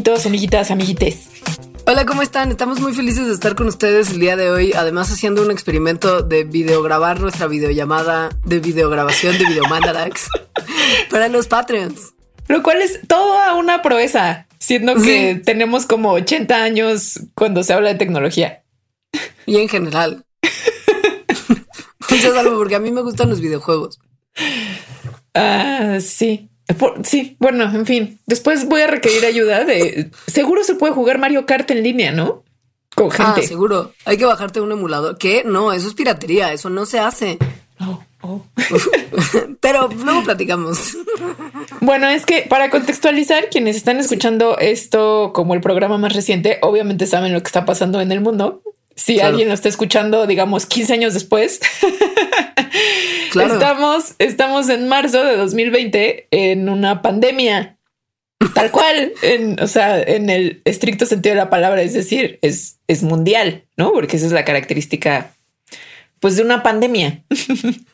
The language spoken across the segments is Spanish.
amiguitos, amiguitas, amiguites. Hola, ¿cómo están? Estamos muy felices de estar con ustedes el día de hoy. Además, haciendo un experimento de videograbar nuestra videollamada de videograbación de Videomandarax para los Patreons. Lo cual es toda una proeza, siendo que tenemos como 80 años cuando se habla de tecnología. Y en general. Eso es algo porque a mí me gustan los videojuegos. Ah, sí. Sí, bueno, en fin. Después voy a requerir ayuda de. Seguro se puede jugar Mario Kart en línea, ¿no? Con ah, gente. Ah, seguro. Hay que bajarte un emulador. ¿Qué? No, eso es piratería. Eso no se hace. Oh, oh. Pero luego platicamos. Bueno, es que para contextualizar, quienes están escuchando esto como el programa más reciente, obviamente saben lo que está pasando en el mundo si alguien lo está escuchando, digamos, 15 años después. Estamos, estamos en marzo de 2020 en una pandemia. Tal cual, en, o sea, en el estricto sentido de la palabra, es decir, es, es mundial, ¿no? Porque esa es la característica, pues, de una pandemia.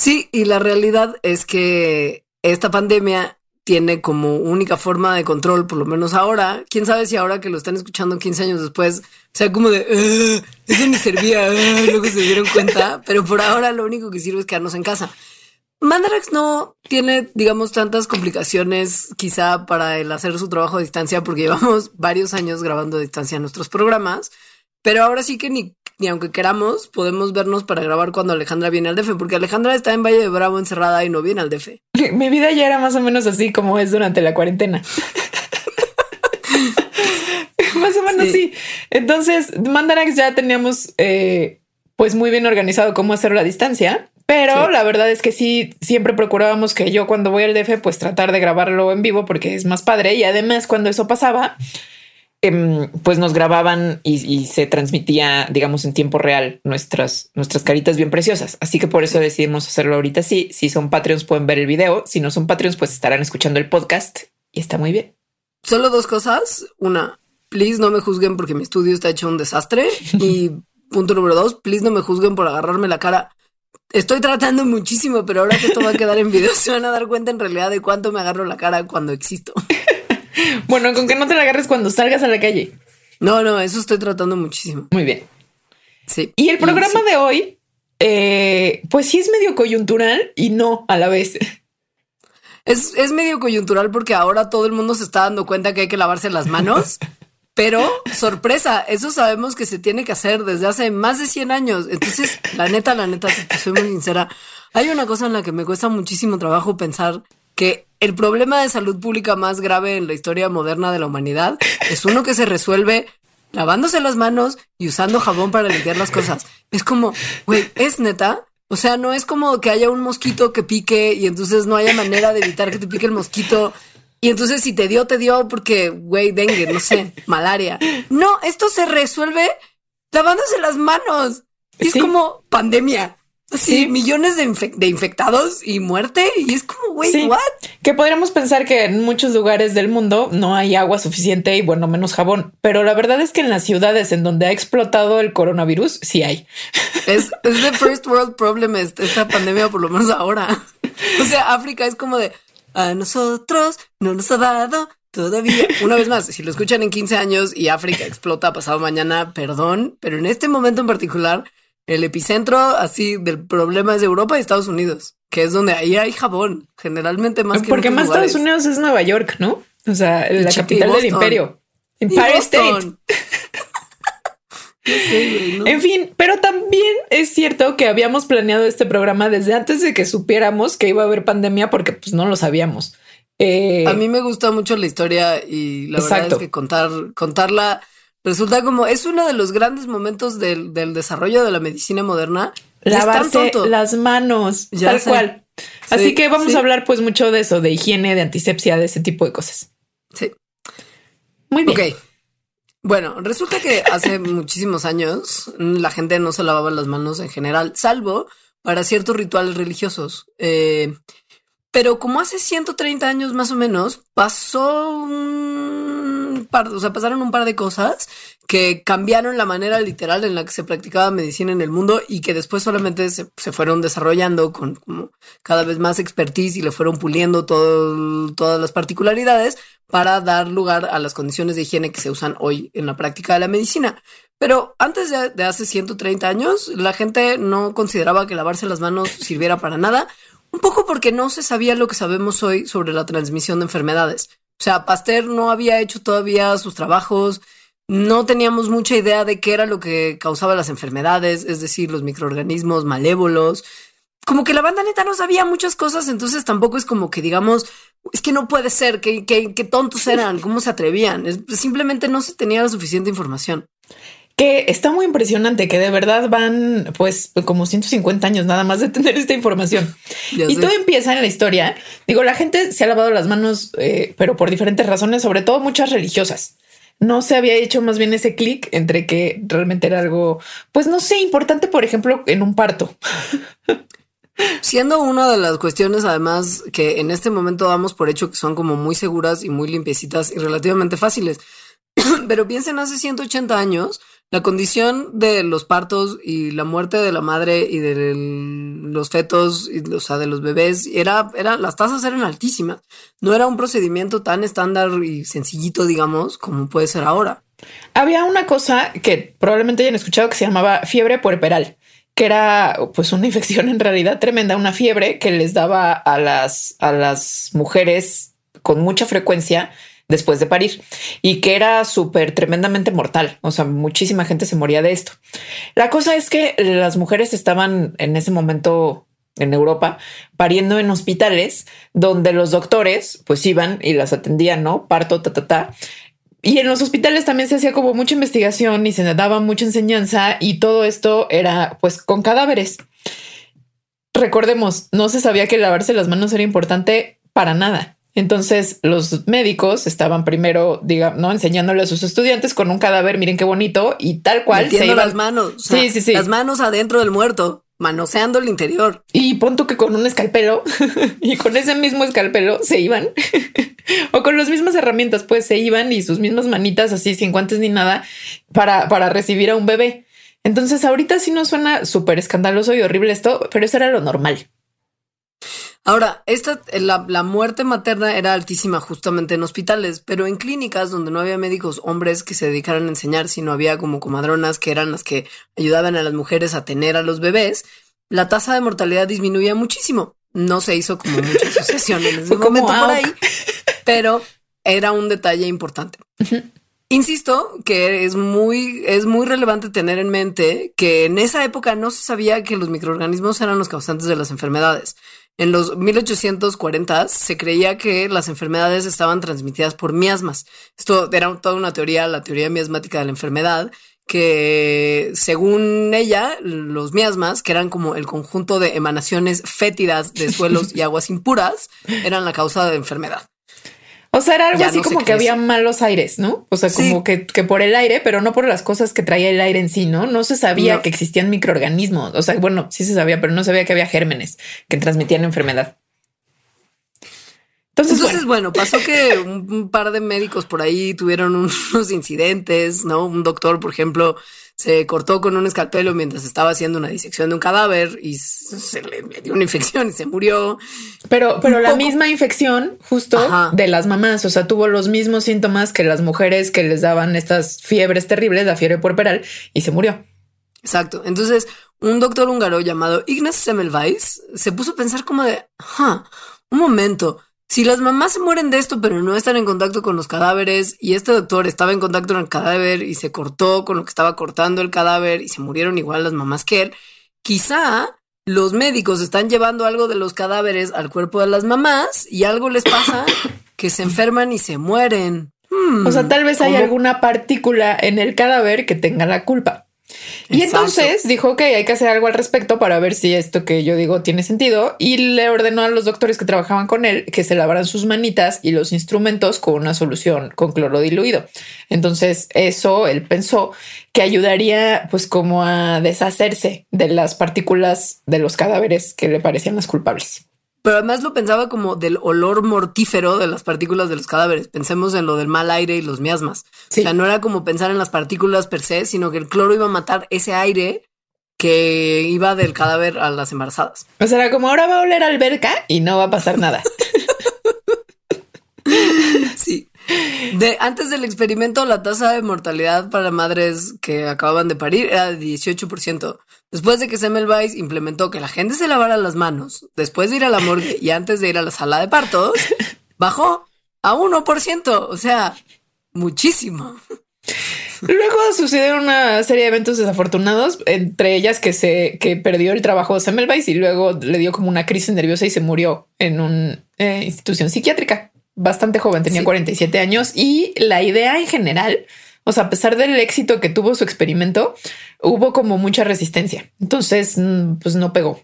Sí, y la realidad es que esta pandemia tiene como única forma de control, por lo menos ahora. Quién sabe si ahora que lo están escuchando 15 años después, sea como de eso ni servía, luego se dieron cuenta, pero por ahora lo único que sirve es quedarnos en casa. Mandarax no tiene, digamos, tantas complicaciones quizá para el hacer su trabajo a distancia, porque llevamos varios años grabando a distancia nuestros programas, pero ahora sí que ni ni aunque queramos, podemos vernos para grabar cuando Alejandra viene al DF, porque Alejandra está en Valle de Bravo encerrada y no viene al DF. Mi vida ya era más o menos así como es durante la cuarentena. más o menos sí. Entonces, Mandarax ya teníamos eh, pues muy bien organizado cómo hacerlo a distancia. Pero la verdad es que sí, siempre procurábamos que yo cuando voy al DF, pues tratar de grabarlo en vivo porque es más padre. Y además, cuando eso pasaba, Em, pues nos grababan y, se transmitía, digamos, en tiempo real nuestras, nuestras caritas bien preciosas. Así que por eso decidimos hacerlo ahorita. Sí, si son Patreons pueden ver el video. Si no son Patreons, pues estarán escuchando el podcast y está muy bien. Solo dos cosas. Una, please no me juzguen porque mi estudio está hecho un desastre. Y punto número dos, please no me juzguen por agarrarme la cara. Estoy tratando muchísimo, pero ahora que esto va a quedar en video, se van a dar cuenta en realidad de cuánto me agarro la cara cuando existo. Bueno, con que no te la agarres cuando salgas a la calle. No, no, eso estoy tratando muchísimo. Muy bien. Sí. Y el programa de hoy, eh, pues sí es medio coyuntural y no a la vez. Es, es medio coyuntural porque ahora todo el mundo se está dando cuenta que hay que lavarse las manos. Pero, sorpresa, eso sabemos que se tiene que hacer desde hace más de 100 años. Entonces, la neta, la neta, si te soy muy sincera, hay una cosa en la que me cuesta muchísimo trabajo pensar que el problema de salud pública más grave en la historia moderna de la humanidad es uno que se resuelve lavándose las manos y usando jabón para limpiar las cosas. Es como, güey, es neta. O sea, no es como que haya un mosquito que pique y entonces no haya manera de evitar que te pique el mosquito. Y entonces si te dio, te dio porque, güey, dengue, no sé, malaria. No, esto se resuelve lavándose las manos. Es como pandemia. Sí, millones de, infectados y muerte. Y es como, güey, ¿what? Que podríamos pensar que en muchos lugares del mundo no hay agua suficiente y bueno, menos jabón. Pero la verdad es que en las ciudades en donde ha explotado el coronavirus, sí hay. Es, es the first world problem esta pandemia, por lo menos ahora. O sea, África es como de a nosotros no nos ha dado todavía. Una vez más, si lo escuchan en 15 años y África explota pasado mañana, perdón, pero en este momento en particular el epicentro así del problema es Europa y Estados Unidos, que es donde ahí hay jabón, generalmente más que Porque más Estados Unidos es Nueva York, ¿no? O sea, la capital del imperio. Empire State. En fin, pero también es cierto que habíamos planeado este programa desde antes de que supiéramos que iba a haber pandemia porque pues no lo sabíamos. Eh, a mí me gusta mucho la historia y la verdad es que contar, contarla Resulta como es uno de los grandes momentos del, desarrollo de la medicina moderna. Lavarse las manos, tal cual. Así que vamos a hablar pues mucho de eso, de higiene, de antisepsia, de ese tipo de cosas. Sí. Muy bien. Ok. Bueno, resulta que hace muchísimos años la gente no se lavaba las manos en general, salvo para ciertos rituales religiosos. Eh, pero como hace 130 años más o menos, pasó un par, o sea, pasaron un par de cosas que cambiaron la manera literal en la que se practicaba medicina en el mundo y que después solamente se, fueron desarrollando con cada vez más expertise y le fueron puliendo todas las particularidades para dar lugar a las condiciones de higiene que se usan hoy en la práctica de la medicina. Pero antes de, de, hace 130 años, la gente no consideraba que lavarse las manos sirviera para nada, un poco porque no se sabía lo que sabemos hoy sobre la transmisión de enfermedades. O sea, Pasteur no había hecho todavía sus trabajos, no teníamos mucha idea de qué era lo que causaba las enfermedades, es decir, los microorganismos malévolos. Como que la banda neta no sabía muchas cosas, entonces tampoco es como que digamos, es que no puede ser, que, tontos eran, cómo se atrevían. simplemente no se tenía la suficiente información que está muy impresionante, que de verdad van pues como 150 años nada más de tener esta información. y todo empieza en la historia. Digo, la gente se ha lavado las manos, eh, pero por diferentes razones, sobre todo muchas religiosas. No se había hecho más bien ese clic entre que realmente era algo, pues no sé, importante, por ejemplo, en un parto. Siendo una de las cuestiones, además, que en este momento damos por hecho que son como muy seguras y muy limpiecitas y relativamente fáciles. Pero piensen hace 180 años, la condición de los partos y la muerte de la madre y de los fetos, y, o sea, de los bebés, era, era, las tasas eran altísimas. No era un procedimiento tan estándar y sencillito, digamos, como puede ser ahora. Había una cosa que probablemente hayan escuchado que se llamaba fiebre puerperal, que era pues una infección en realidad tremenda, una fiebre que les daba a las, a las mujeres con mucha frecuencia después de parir y que era súper tremendamente mortal. O sea, muchísima gente se moría de esto. La cosa es que las mujeres estaban en ese momento en Europa pariendo en hospitales donde los doctores pues iban y las atendían, ¿no? Parto, ta, ta, ta. Y en los hospitales también se hacía como mucha investigación y se daba mucha enseñanza y todo esto era pues con cadáveres. Recordemos, no se sabía que lavarse las manos era importante para nada. Entonces los médicos estaban primero, digamos, ¿no? enseñándole a sus estudiantes con un cadáver, miren qué bonito, y tal cual. Metiendo las manos. sí, sí, sí. Las manos adentro del muerto, manoseando el interior. Y punto que con un escalpelo y con ese mismo escalpelo se iban. o con las mismas herramientas, pues se iban y sus mismas manitas así sin guantes ni nada para, para recibir a un bebé. Entonces ahorita sí nos suena súper escandaloso y horrible esto, pero eso era lo normal. Ahora, esta, la, la, muerte materna era altísima justamente en hospitales, pero en clínicas donde no había médicos hombres que se dedicaran a enseñar, sino había como comadronas que eran las que ayudaban a las mujeres a tener a los bebés, la tasa de mortalidad disminuía muchísimo. No se hizo como mucha asociación en ese momento por ahí, pero era un detalle importante. Insisto que es muy, es muy relevante tener en mente que en esa época no se sabía que los microorganismos eran los causantes de las enfermedades. En los 1840 se creía que las enfermedades estaban transmitidas por miasmas. Esto era toda una teoría, la teoría miasmática de la enfermedad, que según ella, los miasmas, que eran como el conjunto de emanaciones fétidas de suelos y aguas impuras, eran la causa de enfermedad. O sea, era algo así como que había malos aires, ¿no? O sea, como que, por el aire, pero no por las cosas que traía el aire en sí, ¿no? No se sabía que existían microorganismos. O sea, bueno, sí se sabía, pero no sabía que había gérmenes que transmitían enfermedad. Entonces, bueno. pasó que un, par de médicos por ahí tuvieron unos incidentes, ¿no? Un doctor, por ejemplo, se cortó con un escalpelo mientras estaba haciendo una disección de un cadáver y se le, dio una infección y se murió. Pero, pero la misma infección justo de las mamás, o sea, tuvo los mismos síntomas que las mujeres que les daban estas fiebres terribles, la fiebre puerperal, y se murió. Exacto. Entonces, un doctor húngaro llamado Ignaz Semmelweis se puso a pensar como de, un momento, si las mamás se mueren de esto, pero no están en contacto con los cadáveres, y este doctor estaba en contacto con el cadáver y se cortó con lo que estaba cortando el cadáver y se murieron igual las mamás que él, quizá los médicos están llevando algo de los cadáveres al cuerpo de las mamás y algo les pasa que se enferman y se mueren. o sea, tal vez hay alguna partícula en el cadáver que tenga la culpa. Y entonces dijo que hay que hacer algo al respecto para ver si esto que yo digo tiene sentido y le ordenó a los doctores que trabajaban con él que se lavaran sus manitas y los instrumentos con una solución con cloro diluido. Entonces eso él pensó que ayudaría pues como a deshacerse de las partículas de los cadáveres que le parecían las culpables. Pero además lo pensaba como del olor mortífero de las partículas de los cadáveres. Pensemos en lo del mal aire y los miasmas. O sea, no era como pensar en las partículas per se, sino que el cloro iba a matar ese aire que iba del cadáver a las embarazadas. O sea, era como ahora va a oler alberca y no va a pasar nada. De, antes del experimento, la tasa de mortalidad para madres que acababan de parir era de 18%. Después de que Semmelweis implementó que la gente se lavara las manos después de ir a la morgue y antes de ir a la sala de partos, bajó a 1%. O sea, muchísimo. Luego sucedieron una serie de eventos desafortunados, entre ellas que se que perdió el trabajo de Semmelweis y luego le dio como una crisis nerviosa y se murió en una eh, institución psiquiátrica. Bastante joven, tenía 47 años y la idea en general, o sea, a pesar del éxito que tuvo su experimento, hubo como mucha resistencia. Entonces, mm, pues no pegó.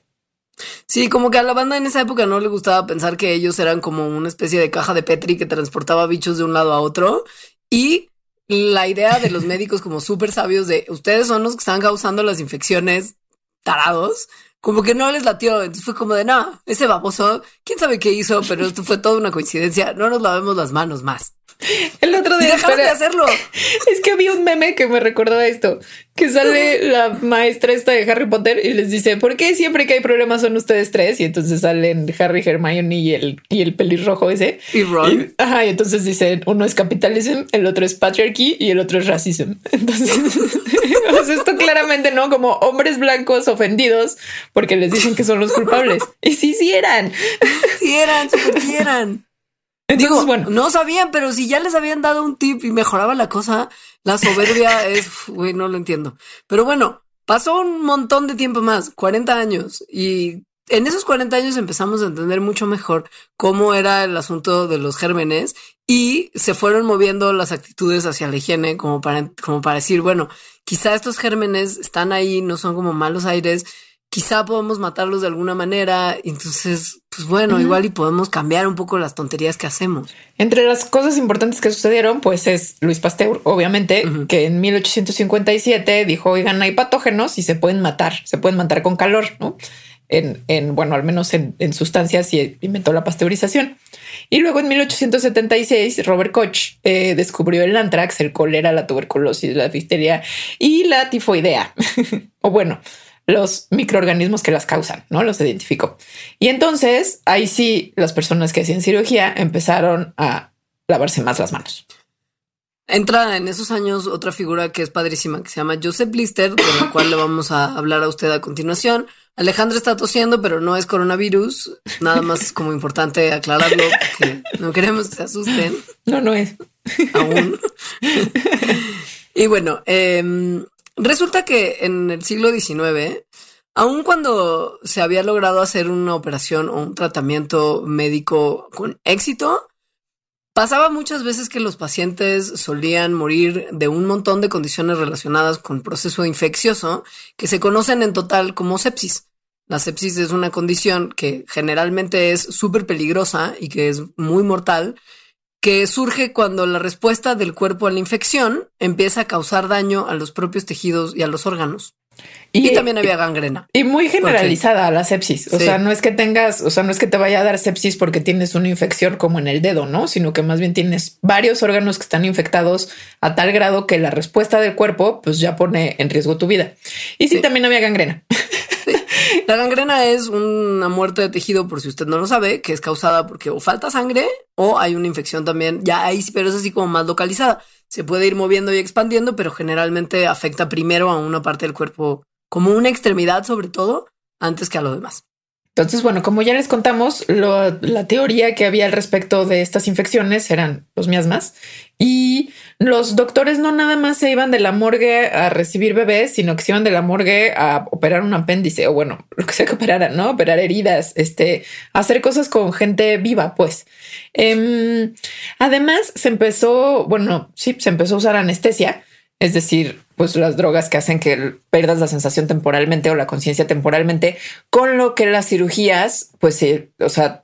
Sí, como que a la banda en esa época no le gustaba pensar que ellos eran como una especie de caja de Petri que transportaba bichos de un lado a otro y la idea de los médicos como súper sabios de ustedes son los que están causando las infecciones tarados, como que no les latió. Entonces fue como de no, ese baboso, quién sabe qué hizo, pero esto fue toda una coincidencia. No nos lavemos las manos más. El otro día. dejaron de hacerlo. Es que había un meme que me recordó esto, que sale la maestra esta de Harry Potter y les dice, ¿por qué siempre que hay problemas son ustedes tres? Y entonces salen Harry, Hermione y el, y el pelirrojo ese. Y Ron. ajá, y entonces dicen, uno es capitalism, el otro es patriarchy y el otro es racism. Entonces, esto claramente, ¿no? Como hombres blancos ofendidos porque les dicen que son los culpables. Y sí, sí eran. Sí eran, sí eran. Digo, bueno, no sabían, pero si ya les habían dado un tip y mejoraba la cosa, la soberbia es, güey, no lo entiendo. Pero bueno, pasó un montón de tiempo más, 40 años, y en esos 40 años empezamos a entender mucho mejor cómo era el asunto de los gérmenes y se fueron moviendo las actitudes hacia la higiene como para, como para decir, bueno, quizá estos gérmenes están ahí, no son como malos aires, quizá podemos matarlos de alguna manera. Entonces, pues bueno, igual y podemos cambiar un poco las tonterías que hacemos. Entre las cosas importantes que sucedieron, pues es Luis Pasteur, obviamente, que en 1857 dijo, oigan, hay patógenos y se pueden matar, se pueden matar con calor, ¿no? En, en bueno, al menos en, sustancias y inventó la pasteurización. Y luego en 1876, Robert Koch eh, descubrió el anthrax, el cólera, la tuberculosis, la difteria y la tifoidea. o bueno, los microorganismos que las causan, ¿no? Los identificó. Y entonces ahí sí las personas que hacían cirugía empezaron a lavarse más las manos. Entra en esos años otra figura que es padrísima, que se llama Joseph Blister, de la cual le vamos a hablar a usted a continuación. Alejandro está tosiendo, pero no es coronavirus. Nada más es como importante aclararlo, porque no queremos que se asusten. No, no es. Aún. y bueno, eh, Resulta que en el siglo XIX, aun cuando se había logrado hacer una operación o un tratamiento médico con éxito, pasaba muchas veces que los pacientes solían morir de un montón de condiciones relacionadas con proceso infeccioso que se conocen en total como sepsis. La sepsis es una condición que generalmente es súper peligrosa y que es muy mortal, que surge cuando la respuesta del cuerpo a la infección empieza a causar daño a los propios tejidos y a los órganos. Y, también había gangrena. Y muy generalizada la sepsis. O sea, no es que tengas, o sea, no es que te vaya a dar sepsis porque tienes una infección como en el dedo, ¿no? Sino que más bien tienes varios órganos que están infectados a tal grado que la respuesta del cuerpo pues ya pone en riesgo tu vida. Y sí, también había gangrena. La gangrena es una muerte de tejido, por si usted no lo sabe, que es causada porque o falta sangre o hay una infección también. Ya ahí, pero es así como más localizada. Se puede ir moviendo y expandiendo, pero generalmente afecta primero a una parte del cuerpo, como una extremidad sobre todo, antes que a lo demás. Entonces, bueno, como ya les contamos, la teoría que había al respecto de estas infecciones eran los miasmas y los doctores no nada más se iban de la morgue a recibir bebés, sino que se iban de la morgue a operar un apéndice o bueno, lo que sea que operaran, ¿no? Operar heridas, este, hacer cosas con gente viva, pues. Em, además, se empezó, bueno, sí, se empezó a usar anestesia es decir, pues las drogas que hacen que pierdas la sensación temporalmente o la conciencia temporalmente, con lo que las cirugías, pues, sí, o sea,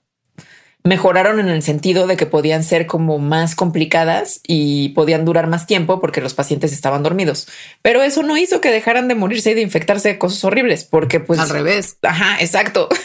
mejoraron en el sentido de que podían ser como más complicadas y podían durar más tiempo porque los pacientes estaban dormidos. Pero eso no hizo que dejaran de morirse y de infectarse de cosas horribles, porque pues... Al revés. Ajá, exacto.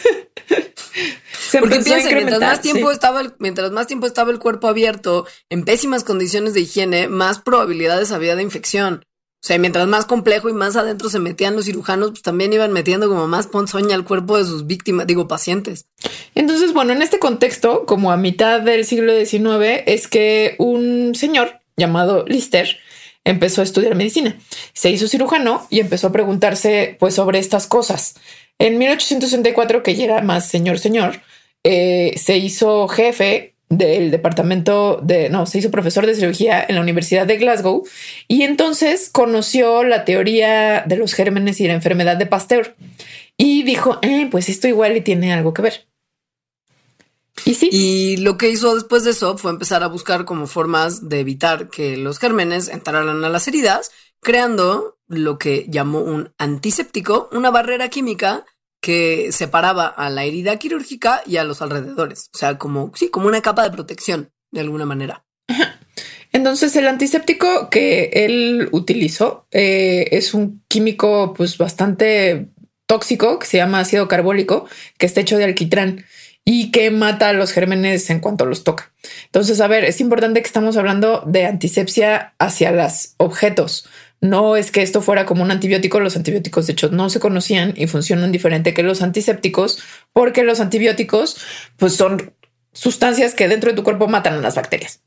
Porque piensen, mientras más tiempo estaba el, mientras más tiempo estaba el cuerpo abierto en pésimas condiciones de higiene, más probabilidades había de infección. O sea, mientras más complejo y más adentro se metían los cirujanos, pues también iban metiendo como más ponzoña al cuerpo de sus víctimas, digo, pacientes. Entonces, bueno, en este contexto, como a mitad del siglo XIX, es que un señor llamado Lister empezó a estudiar medicina. Se hizo cirujano y empezó a preguntarse pues sobre estas cosas. En 1864, que ya era más señor señor, eh, se hizo jefe del departamento de, no, se hizo profesor de cirugía en la Universidad de Glasgow y entonces conoció la teoría de los gérmenes y la enfermedad de Pasteur y dijo, eh, pues esto igual y tiene algo que ver. Y sí. Y lo que hizo después de eso fue empezar a buscar como formas de evitar que los gérmenes entraran a las heridas, creando lo que llamó un antiséptico, una barrera química que separaba a la herida quirúrgica y a los alrededores. O sea, como, sí, como una capa de protección, de alguna manera. Entonces, el antiséptico que él utilizó eh, es un químico pues bastante tóxico que se llama ácido carbólico, que está hecho de alquitrán y que mata a los gérmenes en cuanto los toca. Entonces, a ver, es importante que estamos hablando de antisepsia hacia los objetos, no es que esto fuera como un antibiótico, los antibióticos de hecho no se conocían y funcionan diferente que los antisépticos, porque los antibióticos pues son sustancias que dentro de tu cuerpo matan a las bacterias.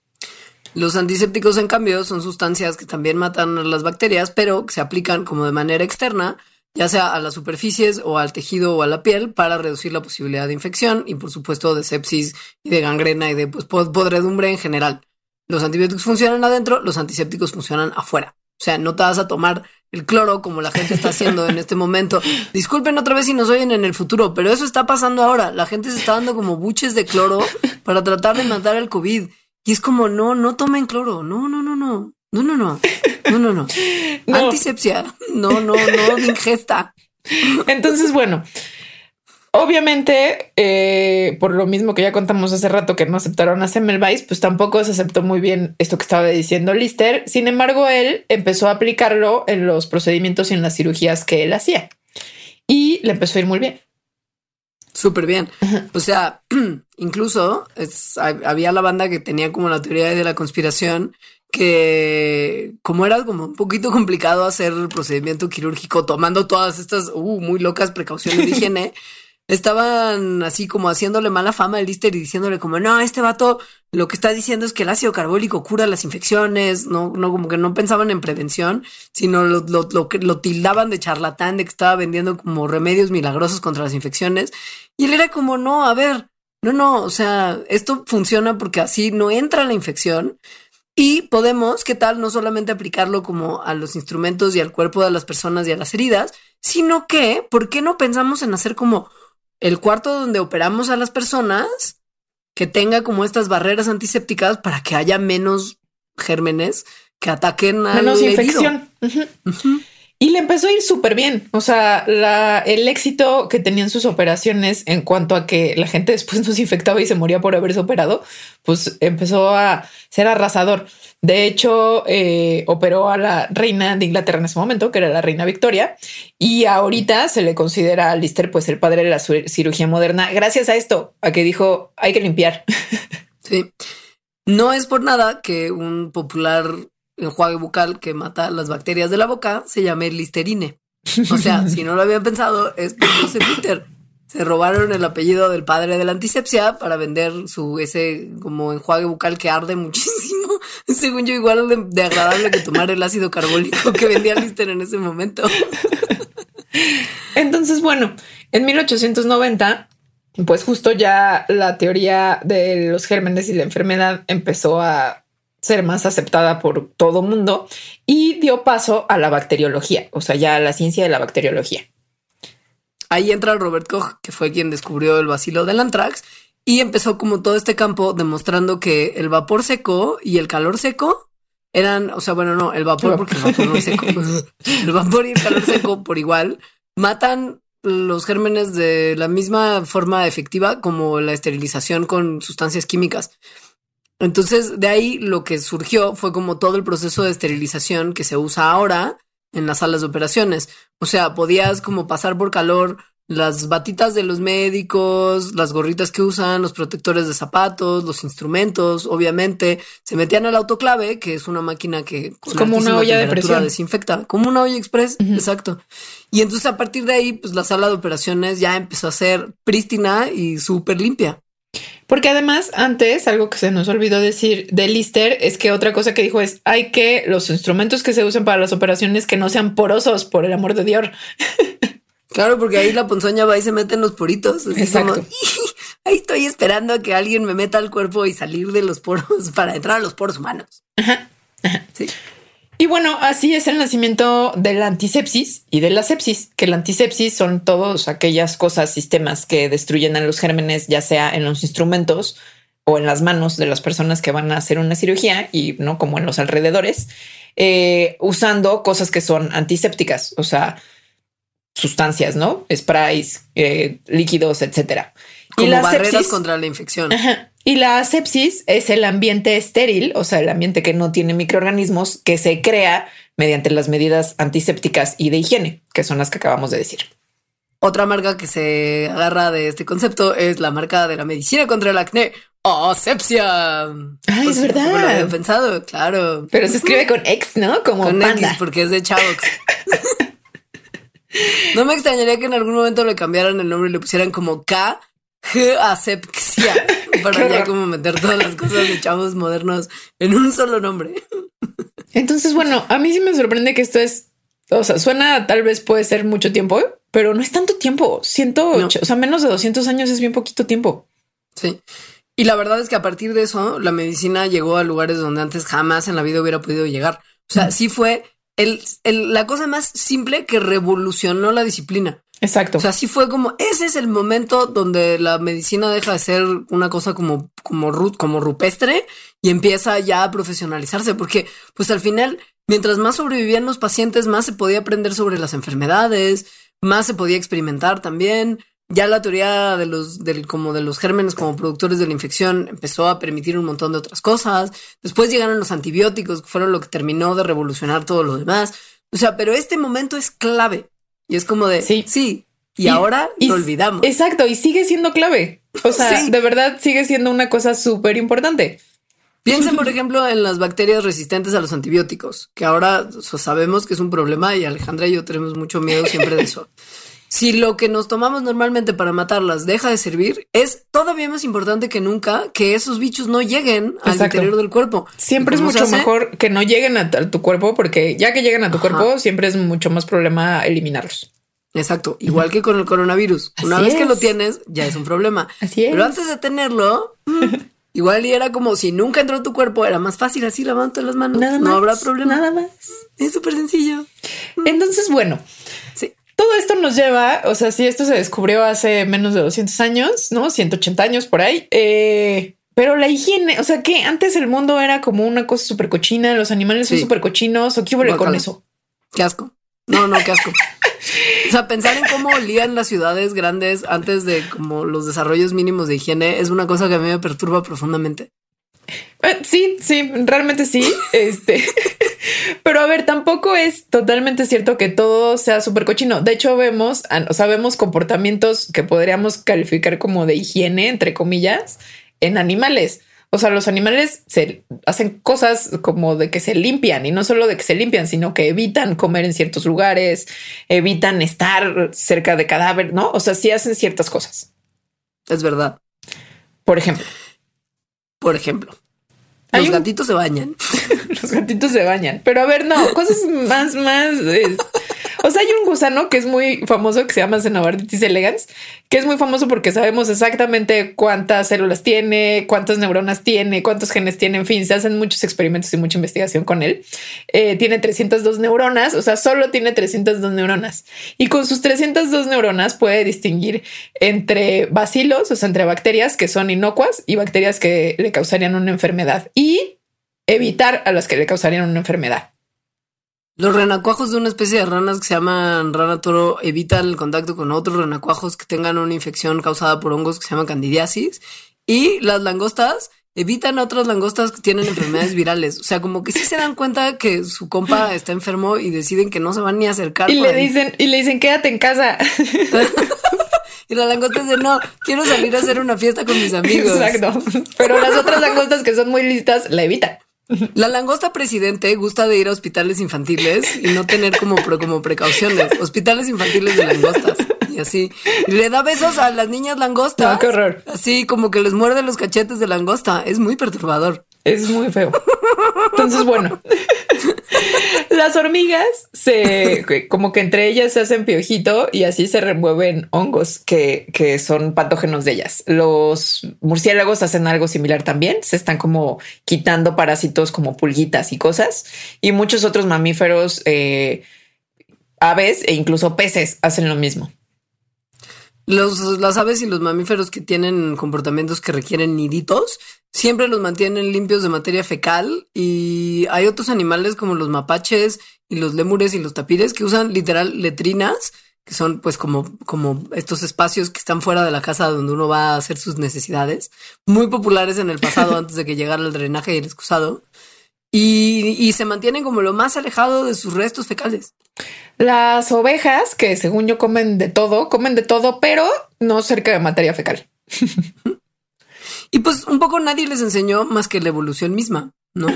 Los antisépticos, en cambio, son sustancias que también matan a las bacterias, pero que se aplican como de manera externa, ya sea a las superficies o al tejido o a la piel, para reducir la posibilidad de infección y, por supuesto, de sepsis y de gangrena y de pues, podredumbre en general. Los antibióticos funcionan adentro, los antisépticos funcionan afuera. O sea, no te vas a tomar el cloro como la gente está haciendo en este momento. Disculpen otra vez si nos oyen en el futuro, pero eso está pasando ahora. La gente se está dando como buches de cloro para tratar de matar el COVID. Y es como, no, no tomen cloro. No, no, no, no. No, no, no. No, no, no. no. Antisepsia. No, no, no, ingesta. Entonces, bueno, Obviamente, eh, por lo mismo que ya contamos hace rato que no aceptaron a Semmelweis, pues tampoco se aceptó muy bien esto que estaba diciendo Lister. Sin embargo, él empezó a aplicarlo en los procedimientos y en las cirugías que él hacía. Y le empezó a ir muy bien. Súper bien. O sea, incluso había la banda que tenía como la teoría de la conspiración que como era como un poquito complicado hacer el procedimiento quirúrgico tomando todas estas uh, muy locas precauciones de higiene, estaban así como haciéndole mala fama al Lister y diciéndole como, no, este vato lo que está diciendo es que el ácido carbólico cura las infecciones, no, no, como que no pensaban en prevención, sino lo, lo, lo, lo tildaban de charlatán, de que estaba vendiendo como remedios milagrosos contra las infecciones. Y él era como, no, a ver, no, no, o sea, esto funciona porque así no entra la infección. Y podemos, ¿qué tal? No solamente aplicarlo como a los instrumentos y al cuerpo de las personas y a las heridas, sino que, ¿por qué no pensamos en hacer como el cuarto donde operamos a las personas que tenga como estas barreras antisépticas para que haya menos gérmenes que ataquen a menos infección. Y le empezó a ir súper bien. O sea, la, el éxito que tenían sus operaciones en cuanto a que la gente después no se infectaba y se moría por haberse operado, pues empezó a ser arrasador. De hecho, eh, operó a la reina de Inglaterra en ese momento, que era la reina Victoria, y ahorita se le considera a Lister pues el padre de la cirugía moderna, gracias a esto, a que dijo hay que limpiar. Sí. No es por nada que un popular enjuague bucal que mata las bacterias de la boca se llama Listerine. O sea, si no lo habían pensado, es por Lister. Se robaron el apellido del padre de la antisepsia para vender su ese como enjuague bucal que arde muchísimo. Según yo, igual de, agradable que tomar el ácido carbónico que vendía Lister en ese momento. Entonces, bueno, en 1890, pues justo ya la teoría de los gérmenes y la enfermedad empezó a ser más aceptada por todo mundo y dio paso a la bacteriología, o sea, ya a la ciencia de la bacteriología. Ahí entra Robert Koch, que fue quien descubrió el bacilo del anthrax y empezó como todo este campo demostrando que el vapor seco y el calor seco eran, o sea, bueno, no, el vapor porque el vapor no es seco, el vapor y el calor seco por igual matan los gérmenes de la misma forma efectiva como la esterilización con sustancias químicas. Entonces, de ahí lo que surgió fue como todo el proceso de esterilización que se usa ahora en las salas de operaciones. O sea, podías como pasar por calor las batitas de los médicos, las gorritas que usan, los protectores de zapatos, los instrumentos, obviamente, se metían al autoclave, que es una máquina que con como una olla de presión desinfecta, como una olla express, exacto. Y entonces a partir de ahí, pues la sala de operaciones ya empezó a ser prístina y súper limpia. Porque además, antes, algo que se nos olvidó decir de Lister es que otra cosa que dijo es hay que los instrumentos que se usan para las operaciones que no sean porosos, por el amor de Dios. Claro, porque ahí la ponzoña va y se mete en los poritos. Exacto. ahí estoy esperando a que alguien me meta al cuerpo y salir de los poros para entrar a los poros humanos. Ajá. Sí. Y bueno, así es el nacimiento de la antisepsis y de la sepsis, que la antisepsis son todas aquellas cosas, sistemas que destruyen a los gérmenes, ya sea en los instrumentos o en las manos de las personas que van a hacer una cirugía y no como en los alrededores, eh, usando cosas que son antisépticas, o sea, sustancias, ¿no? Sprays, eh, líquidos, etcétera. Como y barreras contra la infección. Y la sepsis es el ambiente estéril, o sea, el ambiente que no tiene microorganismos que se crea mediante las medidas antisépticas y de higiene, que son las que acabamos de decir. Otra marca que se agarra de este concepto es la marca de la medicina contra el acné, Asepsia. Ay, es verdad. lo había pensado, claro. Pero se escribe con X, ¿no? Como con X porque es de Chavox. No me extrañaría que en algún momento le cambiaran el nombre y le pusieran como K. Asepsia para ya como meter todas las cosas de chavos modernos en un solo nombre. Entonces, bueno, a mí sí me sorprende que esto es, o sea, suena tal vez puede ser mucho tiempo, pero no es tanto tiempo. Siento, o sea, menos de 200 años es bien poquito tiempo. Sí. Y la verdad es que a partir de eso, la medicina llegó a lugares donde antes jamás en la vida hubiera podido llegar. O sea, sí fue el, la cosa más simple que revolucionó la disciplina. Exacto. O sea, sí fue como, ese es el momento donde la medicina deja de ser una cosa como, como, como rupestre y empieza ya a profesionalizarse, porque pues al final, mientras más sobrevivían los pacientes, más se podía aprender sobre las enfermedades, más se podía experimentar también, ya la teoría de los, del, como de los gérmenes como productores de la infección empezó a permitir un montón de otras cosas. Después llegaron los antibióticos, que fueron lo que terminó de revolucionar todo lo demás. O sea, pero este momento es clave. Y es como de, sí, sí. Y, ahora lo olvidamos. Exacto, y sigue siendo clave. O sea, de verdad sigue siendo una cosa súper importante. Piensen, por ejemplo, en las bacterias resistentes a los antibióticos, que ahora sabemos que es un problema y Alejandra y yo tenemos mucho miedo siempre de eso. si lo que nos tomamos normalmente para matarlas deja de servir, es todavía más importante que nunca que esos bichos no lleguen al interior del cuerpo. Siempre es mucho mejor que no lleguen a, tu cuerpo, porque ya que llegan a tu cuerpo, siempre es mucho más problema eliminarlos. Exacto, igual que con el coronavirus. Una vez que lo tienes, ya es un problema. Así es. Pero antes de tenerlo, igual y era como si nunca entró a tu cuerpo, era más fácil así lavando las manos. Nada no habrá problema. Nada más. Es súper sencillo. Entonces, bueno, sí. Todo esto nos lleva, o sea, si esto se descubrió hace menos de 200 años, ¿no? 180 años por ahí. Eh, pero la higiene, o sea, que antes el mundo era como una cosa súper cochina, los animales son súper cochinos, ¿o qué hubo con eso? Qué asco. No, no, qué asco. o sea, pensar en cómo olían las ciudades grandes antes de como los desarrollos mínimos de higiene es una cosa que a mí me perturba profundamente. Eh, sí, sí, realmente sí. Este, pero a ver, tampoco es totalmente cierto que todo sea súper cochino. De hecho, vemos, o sea, vemos comportamientos que podríamos calificar como de higiene, entre comillas, en animales. O sea, los animales se hacen cosas como de que se limpian y no solo de que se limpian, sino que evitan comer en ciertos lugares, evitan estar cerca de cadáver, ¿no? O sea, sí hacen ciertas cosas. Es verdad. Por ejemplo. Por ejemplo. Los gatitos se bañan. Los gatitos se bañan. Pero a ver, no, cosas más, más. O sea, hay un gusano que es muy famoso que se llama Cenobarditis elegans, que es muy famoso porque sabemos exactamente cuántas células tiene, cuántas neuronas tiene, cuántos genes tiene. En fin, se hacen muchos experimentos y mucha investigación con él. Eh, tiene 302 neuronas, o sea, solo tiene 302 neuronas. Y con sus 302 neuronas puede distinguir entre bacilos, o sea, entre bacterias que son inocuas y bacterias que le causarían una enfermedad y evitar a las que le causarían una enfermedad. Los renacuajos de una especie de ranas que se llaman rana toro evitan el contacto con otros renacuajos que tengan una infección causada por hongos que se llaman candidiasis. Y las langostas evitan a otras langostas que tienen enfermedades virales. O sea, como que sí se dan cuenta que su compa está enfermo y deciden que no se van ni a acercar. Y le dicen, y le dicen, quédate en casa. Y la langosta dice, no, quiero salir a hacer una fiesta con mis amigos. Exacto. Pero las otras langostas que son muy listas la evitan. La langosta presidente gusta de ir a hospitales infantiles y no tener como, como precauciones. Hospitales infantiles de langostas. Y así. Y le da besos a las niñas langostas. No, qué horror. Así como que les muerde los cachetes de langosta. Es muy perturbador. Es muy feo. Entonces, bueno, las hormigas se como que entre ellas se hacen piojito y así se remueven hongos que, que son patógenos de ellas. Los murciélagos hacen algo similar también. Se están como quitando parásitos como pulguitas y cosas. Y muchos otros mamíferos, eh, aves e incluso peces hacen lo mismo. Los, las aves y los mamíferos que tienen comportamientos que requieren niditos siempre los mantienen limpios de materia fecal y hay otros animales como los mapaches y los lémures y los tapires que usan literal letrinas que son pues como, como estos espacios que están fuera de la casa donde uno va a hacer sus necesidades, muy populares en el pasado antes de que llegara el drenaje y el excusado, y, y se mantienen como lo más alejado de sus restos fecales. Las ovejas, que según yo comen de todo, comen de todo, pero no cerca de materia fecal. y pues un poco nadie les enseñó más que la evolución misma, ¿no?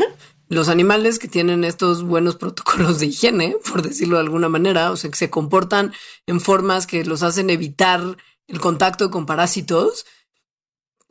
Los animales que tienen estos buenos protocolos de higiene, por decirlo de alguna manera, o sea, que se comportan en formas que los hacen evitar el contacto con parásitos,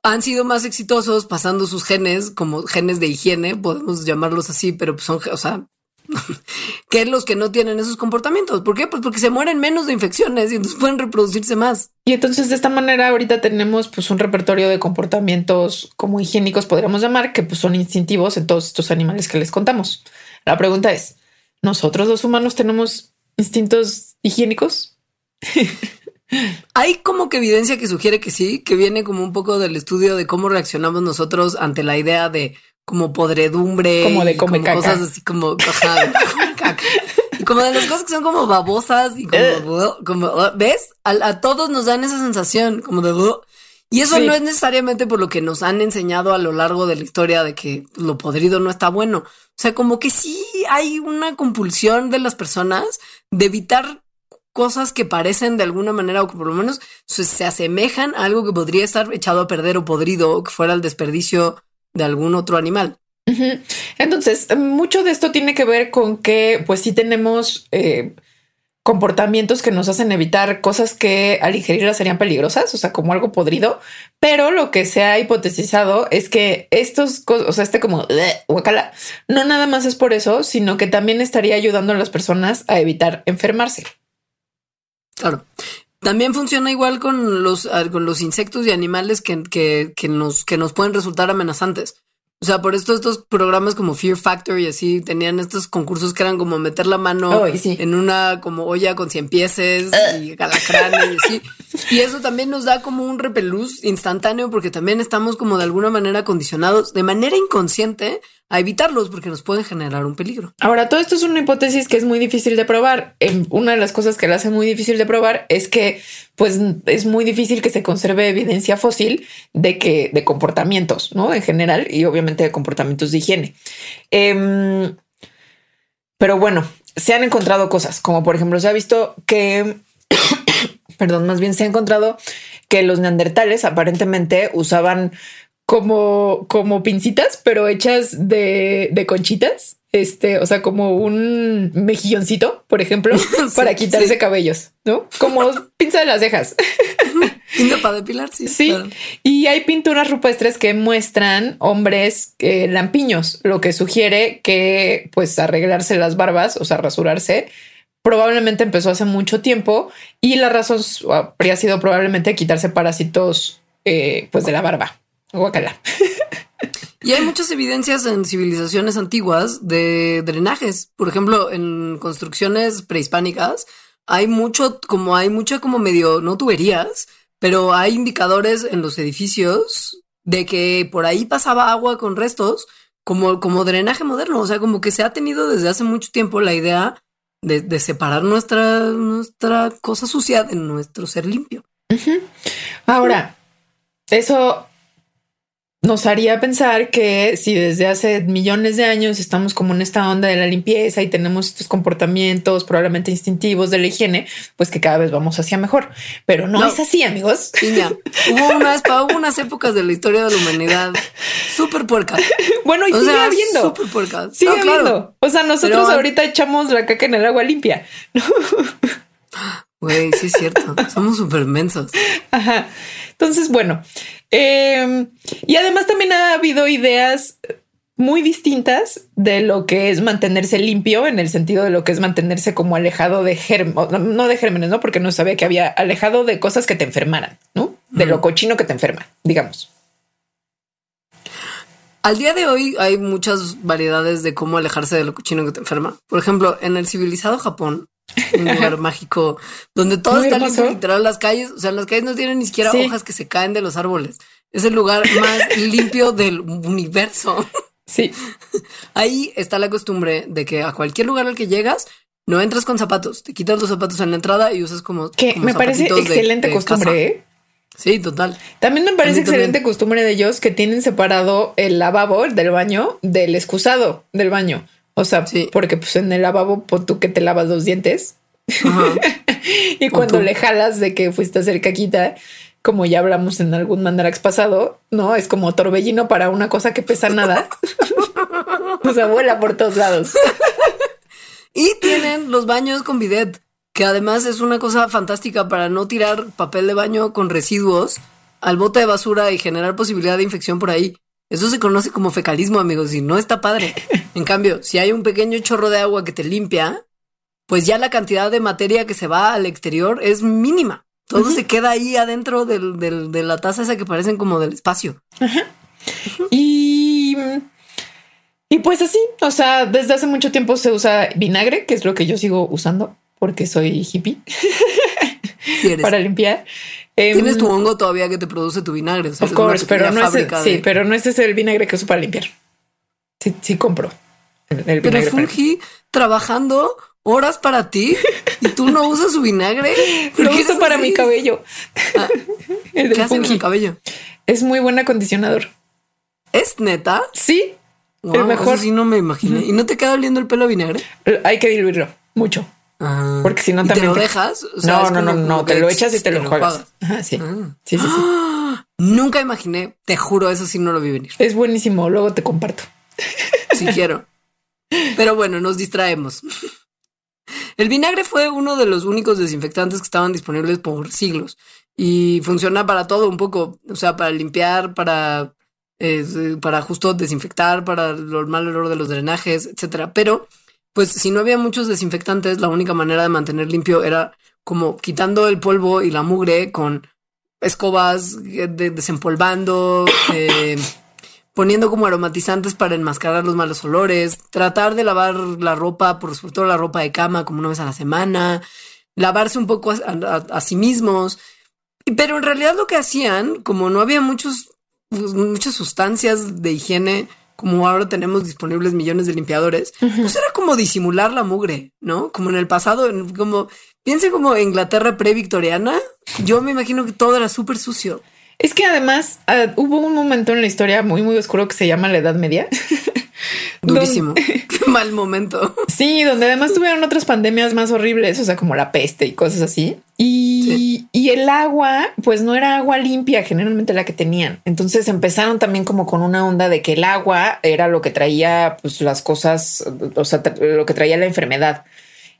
han sido más exitosos pasando sus genes como genes de higiene, podemos llamarlos así, pero pues son, o sea, que los que no tienen esos comportamientos. ¿Por qué? Pues porque se mueren menos de infecciones y entonces pueden reproducirse más. Y entonces de esta manera ahorita tenemos pues un repertorio de comportamientos como higiénicos, podríamos llamar, que pues son instintivos en todos estos animales que les contamos. La pregunta es, ¿nosotros los humanos tenemos instintos higiénicos? Hay como que evidencia que sugiere que sí, que viene como un poco del estudio de cómo reaccionamos nosotros ante la idea de como podredumbre, como de come como cosas así como, Y como de las cosas que son como babosas y como, como ves, a, todos nos dan esa sensación como de y eso no es necesariamente por lo que nos han enseñado a lo largo de la historia de que lo podrido no está bueno. O sea, como que sí hay una compulsión de las personas de evitar cosas que parecen de alguna manera o que por lo menos se asemejan a algo que podría estar echado a perder o podrido o que fuera el desperdicio de algún otro animal. Entonces, mucho de esto tiene que ver con que, pues sí tenemos eh, comportamientos que nos hacen evitar cosas que al ingerirlas serían peligrosas, o sea, como algo podrido, pero lo que se ha hipotetizado es que estos, o sea, este como guacala, no nada más es por eso, sino que también estaría ayudando a las personas a evitar enfermarse. Claro. También funciona igual con los, con los insectos y animales que, que, que, nos, que nos pueden resultar amenazantes. O sea, por esto estos programas como Fear Factor y así tenían estos concursos que eran como meter la mano en una como olla con cien pieces y galacranes y así. Y eso también nos da como un repelús instantáneo porque también estamos como de alguna manera condicionados de manera inconsciente a evitarlos porque nos pueden generar un peligro. Ahora, todo esto es una hipótesis que es muy difícil de probar. Una de las cosas que la hace muy difícil de probar es que pues es muy difícil que se conserve evidencia fósil de que de comportamientos, ¿no? En general y obviamente de comportamientos de higiene. Em, pero bueno, se han encontrado cosas, como por ejemplo se ha visto que, perdón, más bien se ha encontrado que los neandertales aparentemente usaban como, como pincitas, pero hechas de, de conchitas. Este, o sea, como un mejilloncito, por ejemplo, para quitarse cabellos, ¿no? Como pinza de las cejas. Pinta para depilar, sí. Sí. Y hay pinturas rupestres que muestran hombres eh, lampiños, lo que sugiere que, pues, arreglarse las barbas, o sea, rasurarse, probablemente empezó hace mucho tiempo y la razón habría sido probablemente quitarse parásitos, eh, pues, de la barba. Guacala. Y hay muchas evidencias en civilizaciones antiguas de drenajes. Por ejemplo, en construcciones prehispánicas hay mucho, como hay mucha como medio, no tuberías, pero hay indicadores en los edificios de que por ahí pasaba agua con restos como, como drenaje moderno. O sea, como que se ha tenido desde hace mucho tiempo la idea de, separar nuestra, nuestra cosa sucia de nuestro ser limpio. Ahora, eso nos haría pensar que si desde hace millones de años estamos como en esta onda de la limpieza y tenemos estos comportamientos probablemente instintivos de la higiene, pues que cada vez vamos hacia mejor. Pero no, es así, amigos. Niña, hubo unas, hubo unas épocas de la historia de la humanidad súper puercas. Bueno, y sigue habiendo. Súper puercas. Sigue habiendo. O sea, nosotros ahorita echamos la caca en el agua limpia. Güey, sí es cierto. Somos súper mensos. Ajá. Entonces, bueno, em, y además también ha habido ideas muy distintas de lo que es mantenerse limpio en el sentido de lo que es mantenerse como alejado de gérmenes, no de gérmenes, no porque no sabía que había alejado de cosas que te enfermaran, no de lo cochino que te enferma, digamos. Al día de hoy hay muchas variedades de cómo alejarse de lo cochino que te enferma. Por ejemplo, en el civilizado Japón un lugar mágico donde todo está limpio, literal, las calles, o sea, las calles no tienen ni siquiera hojas que se caen de los árboles. Es el lugar más limpio del universo. Sí. Ahí está la costumbre de que a cualquier lugar al que llegas, no entras con zapatos, te quitas los zapatos en la entrada y usas como. Que me parece excelente costumbre, ¿eh? Sí, total. También me parece excelente costumbre de ellos que tienen separado el lavabo del baño del excusado del baño. O sea, porque pues en el lavabo pon tú que te lavas los dientes. y cuando le jalas de que fuiste a hacer caquita, como ya hablamos en algún mandarax pasado, no es como torbellino para una cosa que pesa nada. o sea, vuela por todos lados. y tienen los baños con bidet, que además es una cosa fantástica para no tirar papel de baño con residuos al bote de basura y generar posibilidad de infección por ahí. Eso se conoce como fecalismo, amigos, y no está padre. En cambio, si hay un pequeño chorro de agua que te limpia, pues ya la cantidad de materia que se va al exterior es mínima. Todo se queda ahí adentro del, de la taza esa que parecen como del espacio. Y, y pues así, o sea, desde hace mucho tiempo se usa vinagre, que es lo que yo sigo usando porque soy hippie para limpiar. Tienes tu em, hongo todavía que te produce tu vinagre. of course, pero no es, sí, pero no es ese el vinagre que uso para limpiar. Sí, sí compro el, vinagre. Pero Fungi trabajando horas para ti y tú no usas su vinagre. Lo uso para mi cabello. Ah, ¿Qué hace mi cabello? Es muy buen acondicionador. ¿Es neta? Sí. el mejor. sí no me imaginé. ¿Y no te queda oliendo el pelo a vinagre? Hay que diluirlo mucho. Ah. Porque si no también. ¿Te lo dejas? no, no, no, no, te lo echas y te, lo juegas. sí. Ah. sí. Sí, sí, Nunca imaginé, te juro, eso sí no lo vi venir. Es buenísimo, luego te comparto. Si quiero. Pero bueno, nos distraemos. El vinagre fue uno de los únicos desinfectantes que estaban disponibles por siglos y funciona para todo un poco, o sea, para limpiar, para, eh, para justo desinfectar, para el mal olor de los drenajes, etcétera. Pero pues si no había muchos desinfectantes, la única manera de mantener limpio era como quitando el polvo y la mugre con escobas, eh, desempolvando, eh, poniendo como aromatizantes para enmascarar los malos olores, tratar de lavar la ropa, por sobre todo la ropa de cama, como una vez a la semana, lavarse un poco a, sí mismos. Pero en realidad lo que hacían, como no había muchos, pues, muchas sustancias de higiene, como ahora tenemos disponibles millones de limpiadores, pues era como disimular la mugre, ¿no? Como en el pasado, como piense como Inglaterra pre-victoriana, yo me imagino que todo era súper sucio. Es que además ah, hubo un momento en la historia muy, muy oscuro que se llama la Edad Media. Durísimo. Qué mal momento. Sí, donde además tuvieron otras pandemias más horribles, o sea, como la peste y cosas así. Y, y, el agua, pues no era agua limpia, generalmente la que tenían. Entonces empezaron también como con una onda de que el agua era lo que traía pues, las cosas, o sea, lo que traía la enfermedad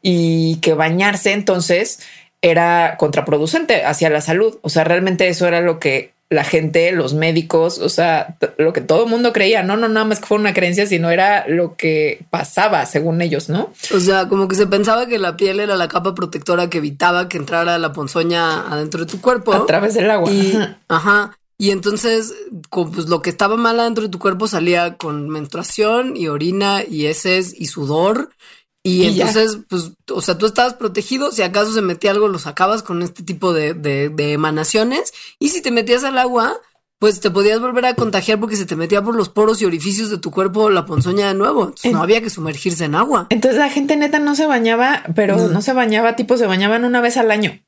y que bañarse entonces era contraproducente hacia la salud. O sea, realmente eso era lo que la gente, los médicos, o sea, lo que todo el mundo creía, no, no, nada más que fue una creencia, sino era lo que pasaba según ellos, ¿no? O sea, como que se pensaba que la piel era la capa protectora que evitaba que entrara la ponzoña adentro de tu cuerpo. A través del agua. Y, ajá. Y entonces, pues lo que estaba mal adentro de tu cuerpo salía con menstruación y orina y heces y sudor y, entonces, pues, o sea, tú estabas protegido. Si acaso se metía algo, lo sacabas con este tipo de, de, emanaciones. Y si te metías al agua, pues te podías volver a contagiar porque se te metía por los poros y orificios de tu cuerpo la ponzoña de nuevo. no había que sumergirse en agua. Entonces la gente neta no se bañaba, pero no, se bañaba, tipo se bañaban una vez al año.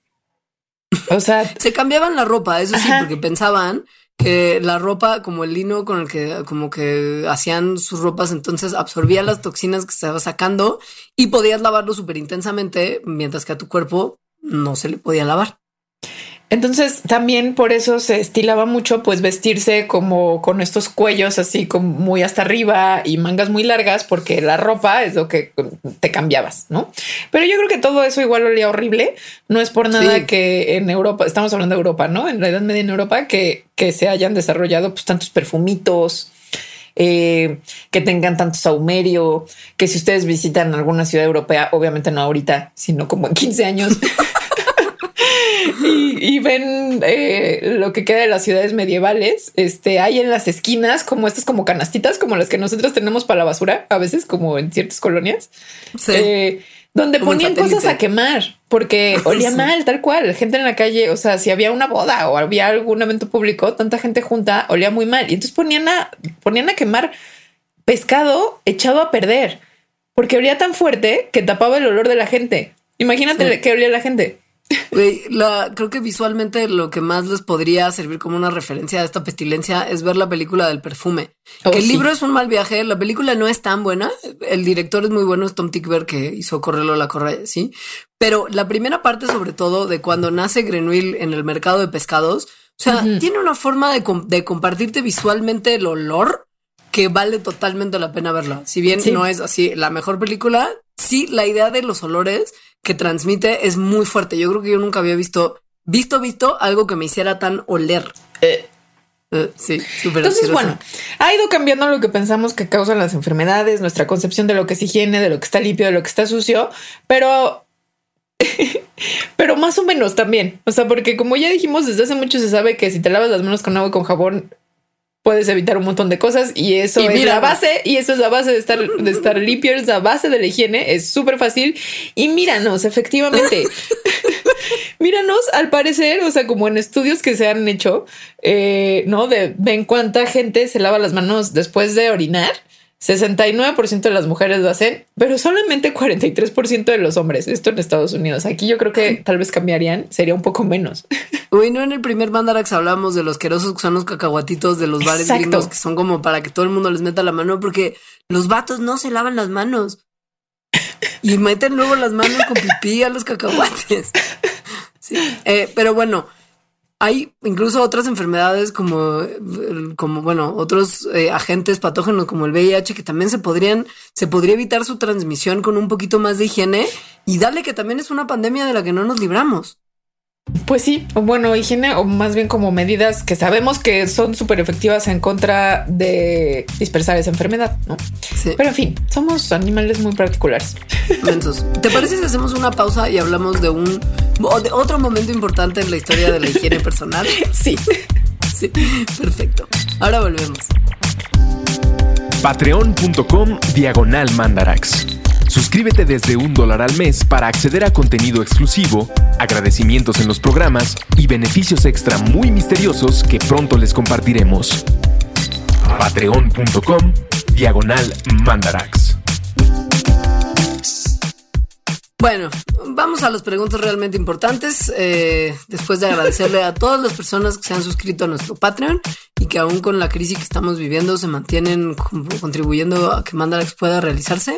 O sea, se cambiaban la ropa, eso sí, porque pensaban que la ropa, como el lino con el que como que hacían sus ropas, entonces absorbía las toxinas que estaba sacando y podías lavarlo súper intensamente, mientras que a tu cuerpo no se le podía lavar. Entonces también por eso se estilaba mucho pues vestirse como con estos cuellos así como muy hasta arriba y mangas muy largas porque la ropa es lo que te cambiabas, ¿no? Pero yo creo que todo eso igual olía horrible. No es por nada que en Europa, estamos hablando de Europa, ¿no? En la Edad Media en Europa que, que se hayan desarrollado pues tantos perfumitos, eh, que tengan tanto saumerio, que si ustedes visitan alguna ciudad europea, obviamente no ahorita, sino como en 15 años, y, ven eh, lo que queda de las ciudades medievales. Este hay en las esquinas como estas como canastitas, como las que nosotros tenemos para la basura, a veces como en ciertas colonias. Eh, donde ponían cosas a quemar porque olía mal, tal cual. Gente en la calle, o sea, si había una boda o había algún evento público, tanta gente junta olía muy mal. Y entonces ponían a, ponían a quemar pescado echado a perder porque olía tan fuerte que tapaba el olor de la gente. Imagínate que olía la gente la, creo que visualmente lo que más les podría servir como una referencia a esta pestilencia es ver la película del perfume. Oh, el libro es un mal viaje, la película no es tan buena. El director es muy bueno, es Tom Tickver que hizo Correrlo la Correa, sí. Pero la primera parte, sobre todo, de cuando nace Grenouille en el mercado de pescados, o sea, tiene una forma de, de, compartirte visualmente el olor que vale totalmente la pena verla. Si bien no es así la mejor película, sí la idea de los olores que transmite es muy fuerte. Yo creo que yo nunca había visto, visto, visto algo que me hiciera tan oler. Eh. eh sí, súper Entonces, bueno, ha ido cambiando lo que pensamos que causan las enfermedades, nuestra concepción de lo que es higiene, de lo que está limpio, de lo que está sucio, pero pero más o menos también. O sea, porque como ya dijimos, desde hace mucho se sabe que si te lavas las manos con agua y con jabón, puedes evitar un montón de cosas y eso es la base y eso es la base de estar de estar limpio, es la base de la higiene, es súper fácil y míranos, efectivamente. míranos, al parecer, o sea, como en estudios que se han hecho, eh, ¿no? De ven cuánta gente se lava las manos después de orinar 69% de las mujeres lo hacen, pero solamente 43% de los hombres. Esto en Estados Unidos. Aquí yo creo que tal vez cambiarían, sería un poco menos. Uy, no en el primer Mandarax hablamos de los querosos que son los cacahuatitos de los bares gringos que son como para que todo el mundo les meta la mano porque los vatos no se lavan las manos y meten luego las manos con pipí a los cacahuates. Sí. Eh, pero bueno, hay incluso otras enfermedades como, como bueno, otros eh, agentes patógenos como el VIH que también se podrían, se podría evitar su transmisión con un poquito más de higiene y dale que también es una pandemia de la que no nos libramos. Pues sí, bueno, higiene o más bien como medidas que sabemos que son súper efectivas en contra de dispersar esa enfermedad, ¿no? Sí. Pero en fin, somos animales muy particulares. Entonces, ¿te parece si hacemos una pausa y hablamos de un de otro momento importante en la historia de la higiene personal? Sí. Sí, perfecto. Ahora volvemos. Patreon.com diagonal mandarax. Suscríbete desde un dólar al mes para acceder a contenido exclusivo, agradecimientos en los programas y beneficios extra muy misteriosos que pronto les compartiremos. Patreon.com Diagonal Mandarax. Bueno, vamos a las preguntas realmente importantes. Eh, después de agradecerle a todas las personas que se han suscrito a nuestro Patreon y que aún con la crisis que estamos viviendo se mantienen contribuyendo a que Mandarax pueda realizarse.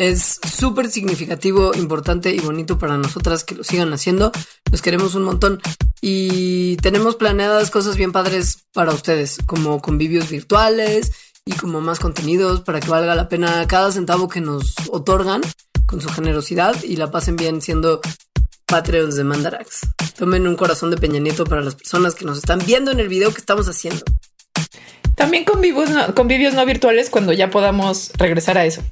Es súper significativo, importante y bonito para nosotras que lo sigan haciendo. Los queremos un montón y tenemos planeadas cosas bien padres para ustedes, como convivios virtuales y como más contenidos para que valga la pena cada centavo que nos otorgan con su generosidad y la pasen bien siendo Patreons de Mandarax. Tomen un corazón de Peña Nieto para las personas que nos están viendo en el video que estamos haciendo. También convivios no, convivios no virtuales cuando ya podamos regresar a eso.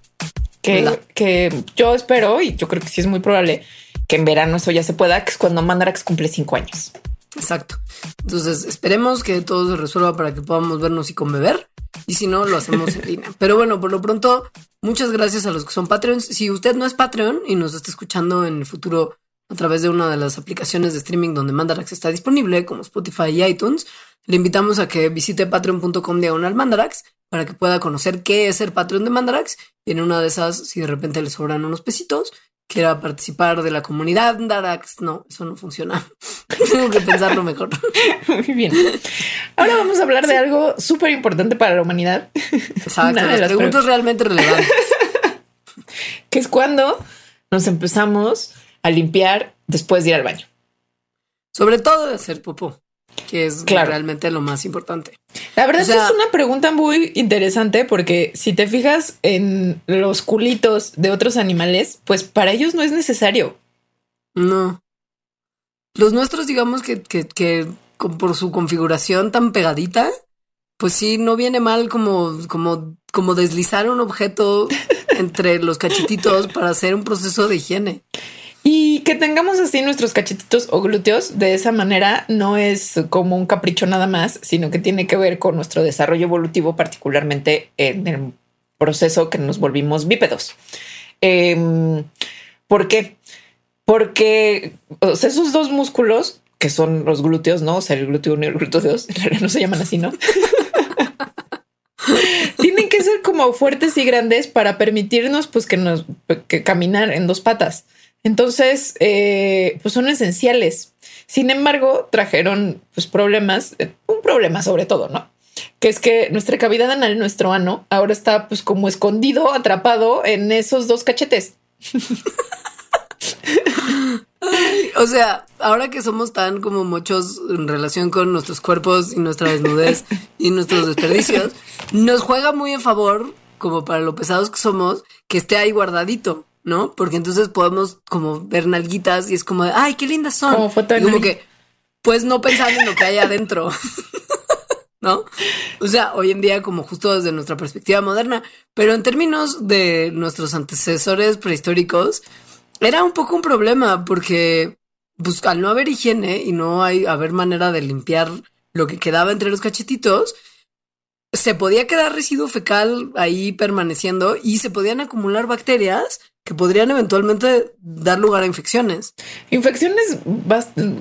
Que, que, yo espero, y yo creo que sí es muy probable, que en verano eso ya se pueda, que es cuando Mandarax cumple cinco años. Exacto. Entonces esperemos que todo se resuelva para que podamos vernos y con beber. Y si no, lo hacemos en línea. Pero bueno, por lo pronto, muchas gracias a los que son Patreons. Si usted no es Patreon y nos está escuchando en el futuro a través de una de las aplicaciones de streaming donde Mandarax está disponible, como Spotify y iTunes, le invitamos a que visite patreon.com diagonal Mandarax para que pueda conocer qué es ser Patreon de Mandarax. Y en una de esas, si de repente le sobran unos pesitos, quiera participar de la comunidad Darax. No, eso no funciona. Tengo que pensarlo mejor. Muy bien. Ahora vamos a hablar de algo súper importante para la humanidad. Exacto, las preguntas realmente relevantes. que es cuando nos empezamos a limpiar después de ir al baño. Sobre todo de hacer popó, que es realmente lo más importante. La verdad es que es una pregunta muy interesante porque si te fijas en los culitos de otros animales, pues para ellos no es necesario. No. Los nuestros, digamos que, que, que por su configuración tan pegadita, pues sí, no viene mal como, como, como deslizar un objeto entre los cachetitos para hacer un proceso de higiene. Que tengamos así nuestros cachetitos o glúteos de esa manera no es como un capricho nada más, sino que tiene que ver con nuestro desarrollo evolutivo, particularmente en el proceso que nos volvimos bípedos. Em, ¿Por qué? Porque esos dos músculos, que son los glúteos, ¿no? O sea, el glúteo 1 y el glúteo 2, en realidad no se llaman así, ¿no? Tienen que ser como fuertes y grandes para permitirnos pues que nos que caminar en dos patas. Entonces, eh, pues son esenciales. Sin embargo, trajeron pues problemas, eh, un problema sobre todo, ¿no? Que es que nuestra cavidad anal, nuestro ano, ahora está pues como escondido, atrapado en esos dos cachetes. o sea, ahora que somos tan como muchos en relación con nuestros cuerpos y nuestra desnudez y nuestros desperdicios, nos juega muy en favor, como para lo pesados que somos, que esté ahí guardadito. ¿No? Porque entonces podemos como ver nalguitas y es como de, ay, qué lindas son. Como, como que, pues no pensar en lo que hay adentro. ¿No? O sea, hoy en día como justo desde nuestra perspectiva moderna, pero en términos de nuestros antecesores prehistóricos, era un poco un problema porque pues, al no haber higiene y no hay haber manera de limpiar lo que quedaba entre los cachetitos, se podía quedar residuo fecal ahí permaneciendo y se podían acumular bacterias que podrían eventualmente dar lugar a infecciones. Infecciones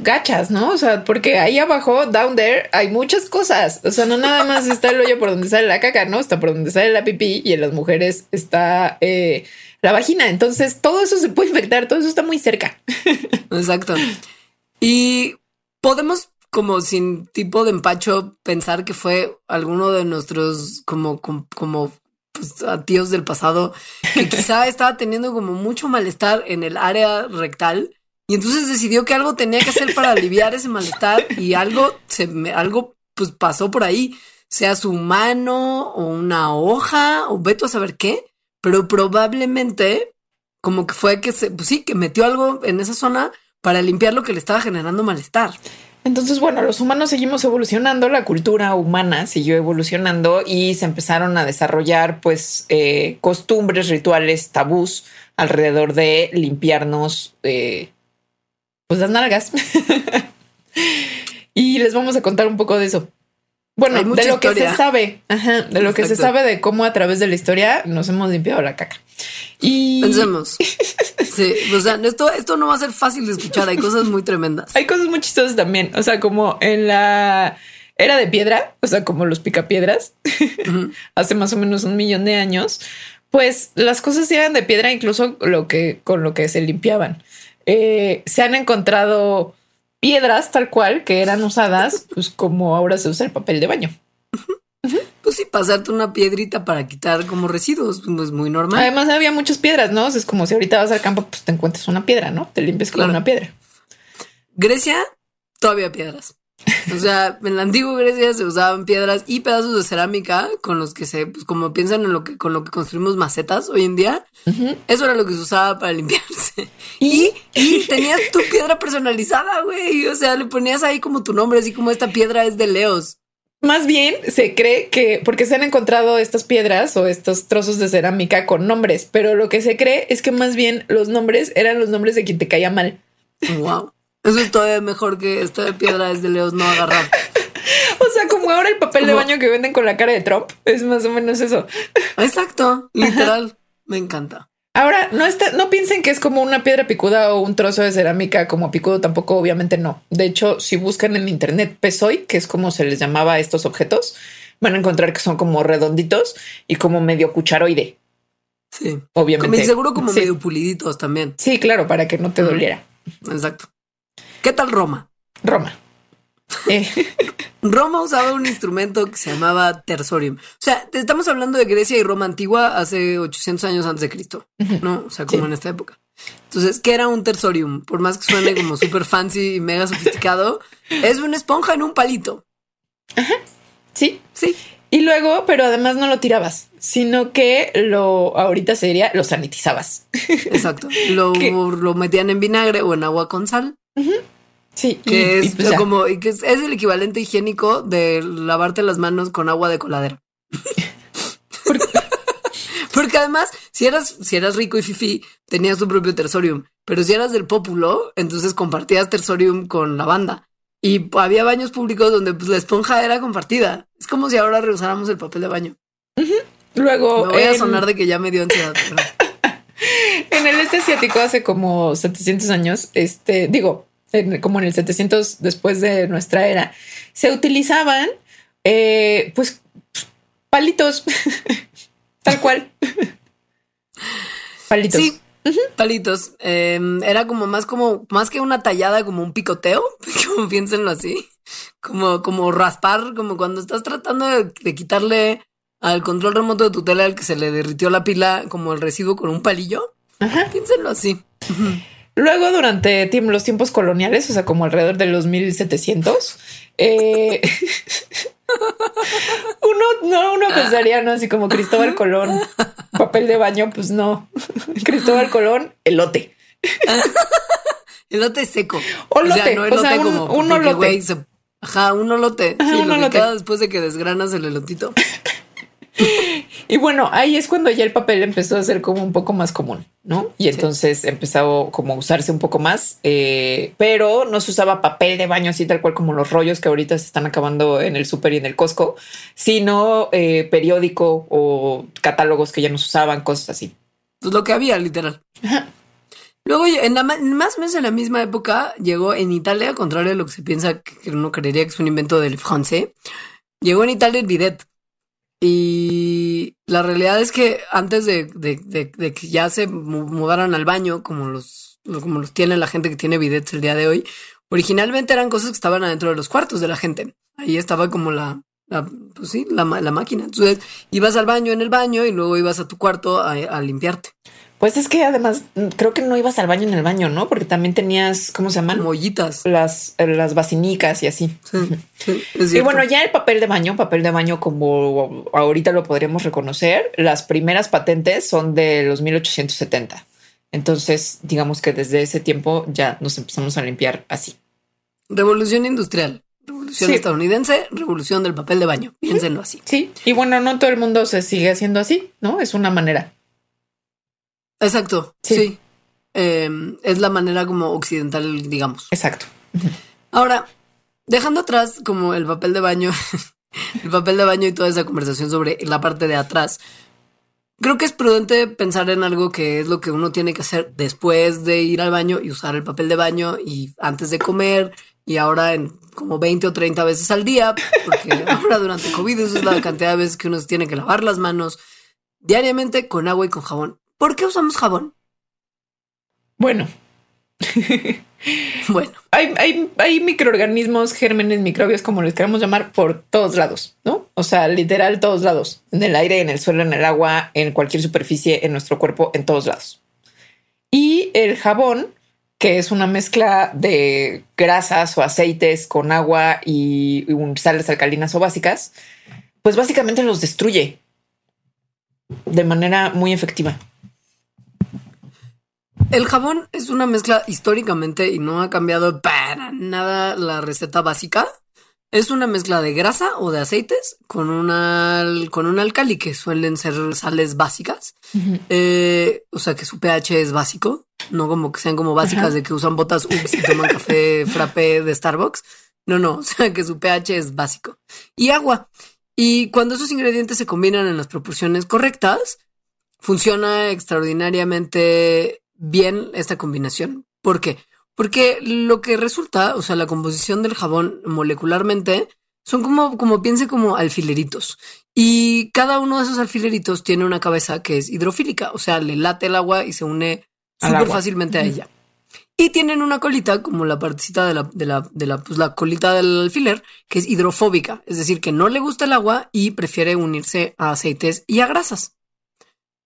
gachas, ¿no? O sea, porque ahí abajo, down there, hay muchas cosas. O sea, no nada más está el hoyo por donde sale la caca, ¿no? Está por donde sale la pipí y en las mujeres está eh, la vagina. Entonces, todo eso se puede infectar, todo eso está muy cerca. Exacto. Y podemos como sin tipo de empacho pensar que fue alguno de nuestros como, como, como pues, a tíos del pasado que quizá estaba teniendo como mucho malestar en el área rectal y entonces decidió que algo tenía que hacer para aliviar ese malestar y algo se me, algo pues pasó por ahí, sea su mano o una hoja o veto a saber qué, pero probablemente como que fue que se, pues sí, que metió algo en esa zona para limpiar lo que le estaba generando malestar. Entonces, bueno, los humanos seguimos evolucionando, la cultura humana siguió evolucionando y se empezaron a desarrollar pues eh, costumbres, rituales, tabús alrededor de limpiarnos eh, pues las nalgas. y les vamos a contar un poco de eso. Bueno, de lo que se sabe, de lo que se sabe de cómo a través de la historia nos hemos limpiado la caca. Y pensemos. sí, o sea, esto, esto no va a ser fácil de escuchar. Hay cosas muy tremendas. Hay cosas muy chistosas también. O sea, como en la era de piedra, o sea, como los picapiedras, hace más o menos un millón de años, pues las cosas eran de piedra, incluso lo que con lo que se limpiaban. Eh, se han encontrado piedras tal cual que eran usadas, pues como ahora se usa el papel de baño. Pues sí, pasarte una piedrita para quitar como residuos, pues muy normal. Además había muchas piedras, ¿no? es como si ahorita vas al campo, pues te encuentras una piedra, ¿no? Te limpias con una piedra. Grecia, todavía piedras. O sea, en la antigua Grecia se usaban piedras y pedazos de cerámica con los que se, pues como piensan en lo que, con lo que construimos macetas hoy en día. Eso era lo que se usaba para limpiarse. ¿Y? y, tenías tu piedra personalizada, güey. O sea, le ponías ahí como tu nombre, así como esta piedra es de Leos. Más bien se cree que porque se han encontrado estas piedras o estos trozos de cerámica con nombres, pero lo que se cree es que más bien los nombres eran los nombres de quien te caía mal. Wow. Eso es todavía mejor que esto de piedra de Leos no agarrar. o sea, como ahora el papel de baño que venden con la cara de Trump, es más o menos eso. Exacto, literal. Me encanta. Ahora, no está, no piensen que es como una piedra picuda o un trozo de cerámica como picudo, tampoco, obviamente no. De hecho, si buscan en internet pesoy, que es como se les llamaba a estos objetos, van a encontrar que son como redonditos y como medio cucharoide. Sí. Obviamente. Seguro como Sí. medio puliditos también. Sí, claro, para que no te doliera. Exacto. ¿Qué tal Roma? Roma. Eh, Roma usaba un instrumento que se llamaba tersorium. O sea, estamos hablando de Grecia y Roma antigua hace 800 años antes de Cristo, ¿no? O sea, como Sí. en esta época. Entonces, ¿qué era un tersorium? Por más que suene como súper fancy y mega sofisticado, es una esponja en un palito. sí. Sí. Y luego, pero además no lo tirabas, sino que lo ahorita sería lo sanitizabas. Exacto. Lo, ¿Qué? lo metían en vinagre o en agua con sal, Sí, que y es pues como que es, es el equivalente higiénico de lavarte las manos con agua de coladera. Porque además, si eras, si eras rico y fifi, tenías tu propio tersorium. Pero si eras del pópulo, entonces compartías tersorium con la banda. Y había baños públicos donde pues, la esponja era compartida. Es como si ahora reusáramos el papel de baño. Luego Me voy a sonar de que ya me dio ansiedad. pero- En el este asiático hace como 700 años, este, digo, en- como en el 700 después de nuestra era, se utilizaban, eh, pues, palitos, tal cual. palitos. Sí, palitos. Eh, era como más como, más que una tallada, como un picoteo, como piénsenlo así. Como, como raspar, como cuando estás tratando de, de quitarle al control remoto de tu tele al que se le derritió la pila, como el residuo con un palillo. Ajá. Piénsenlo así. Luego, durante los tiempos coloniales, o sea, como alrededor de los 1700, eh, uno, no, uno pensaría, ¿no? Así como Cristóbal Colón, papel de baño, pues no. Cristóbal Colón, elote. Elote seco. Olote, o o sea, sea, no elote un- como un olote. güey, se- Ajá, un olote. Ajá, sí, un lo que olote. queda después de que desgranas el elotito. Y bueno, ahí es cuando ya el papel empezó a ser como un poco más común, ¿no? Y entonces empezó como a usarse un poco más, eh, pero no se usaba papel de baño así tal cual como los rollos que ahorita se están acabando en el súper y en el Costco, sino eh, periódico o catálogos que ya no se usaban, cosas así. Pues lo que había, literal. Luego, en la, más o menos en la misma época, llegó en Italia, contrario a lo que se piensa que uno creería que es un invento del francés, llegó en Italia el bidet. Y la realidad es que antes de, de- de- que ya se mu- mudaran al baño, como los, lo- como los tiene la gente que tiene bidets el día de hoy, originalmente eran cosas que estaban adentro de los cuartos de la gente. Ahí estaba como la, la- pues sí, la, la máquina. Entonces ibas al baño en el baño y luego ibas a tu cuarto a, a limpiarte. Pues es que además mm, creo que no ibas al baño en el baño, ¿no? Porque también tenías, ¿cómo se llaman? Como ollitas. Las, eh, las basinicas y así. Sí, sí, es Y bueno, ya el papel de baño, papel de baño como ahorita lo podríamos reconocer, las primeras patentes son de los 1870. Entonces, digamos que desde ese tiempo ya nos empezamos a limpiar así. Revolución industrial, revolución Sí. estadounidense, revolución del papel de baño. Piénsenlo así. Sí. Y bueno, no todo el mundo se sigue haciendo así, ¿no? Es una manera. Exacto. Sí. Sí. Eh, es la manera como occidental, digamos. Exacto. Ahora, dejando atrás como el papel de baño, el papel de baño y toda esa conversación sobre la parte de atrás, creo que es prudente pensar en algo que es lo que uno tiene que hacer después de ir al baño y usar el papel de baño y antes de comer y ahora en como 20 o 30 veces al día, porque ahora durante COVID eso es la cantidad de veces que uno tiene que lavar las manos diariamente con agua y con jabón. ¿Por qué usamos jabón? Bueno, Bueno, hay, hay, hay microorganismos, gérmenes, microbios, como les queramos llamar, por todos lados, ¿no? O sea, literal todos lados, en el aire, en el suelo, en el agua, en cualquier superficie, en nuestro cuerpo, en todos lados. Y el jabón, que es una mezcla de grasas o aceites con agua y un- sales alcalinas o básicas, pues básicamente los destruye de manera muy efectiva. El jabón es una mezcla históricamente y no ha cambiado para nada la receta básica. Es una mezcla de grasa o de aceites con una con un alcali que suelen ser sales básicas. Eh, o sea que su pH es básico, no como que sean como básicas Ajá. de que usan botas y toman café frappé de Starbucks. No, no, o sea que su pH es básico. Y agua. Y cuando esos ingredientes se combinan en las proporciones correctas, funciona extraordinariamente bien esta combinación. ¿Por qué? Porque lo que resulta, o sea, la composición del jabón molecularmente Son como, como piense como alfileritos. Y cada uno de esos alfileritos tiene una cabeza que es hidrofílica, o sea, le late el agua y se une súper fácilmente a ella. Y tienen una colita, como la partecita de la, de la, de la, pues la colita del alfiler, que es hidrofóbica, es decir, que no le gusta el agua y prefiere unirse a aceites y a grasas.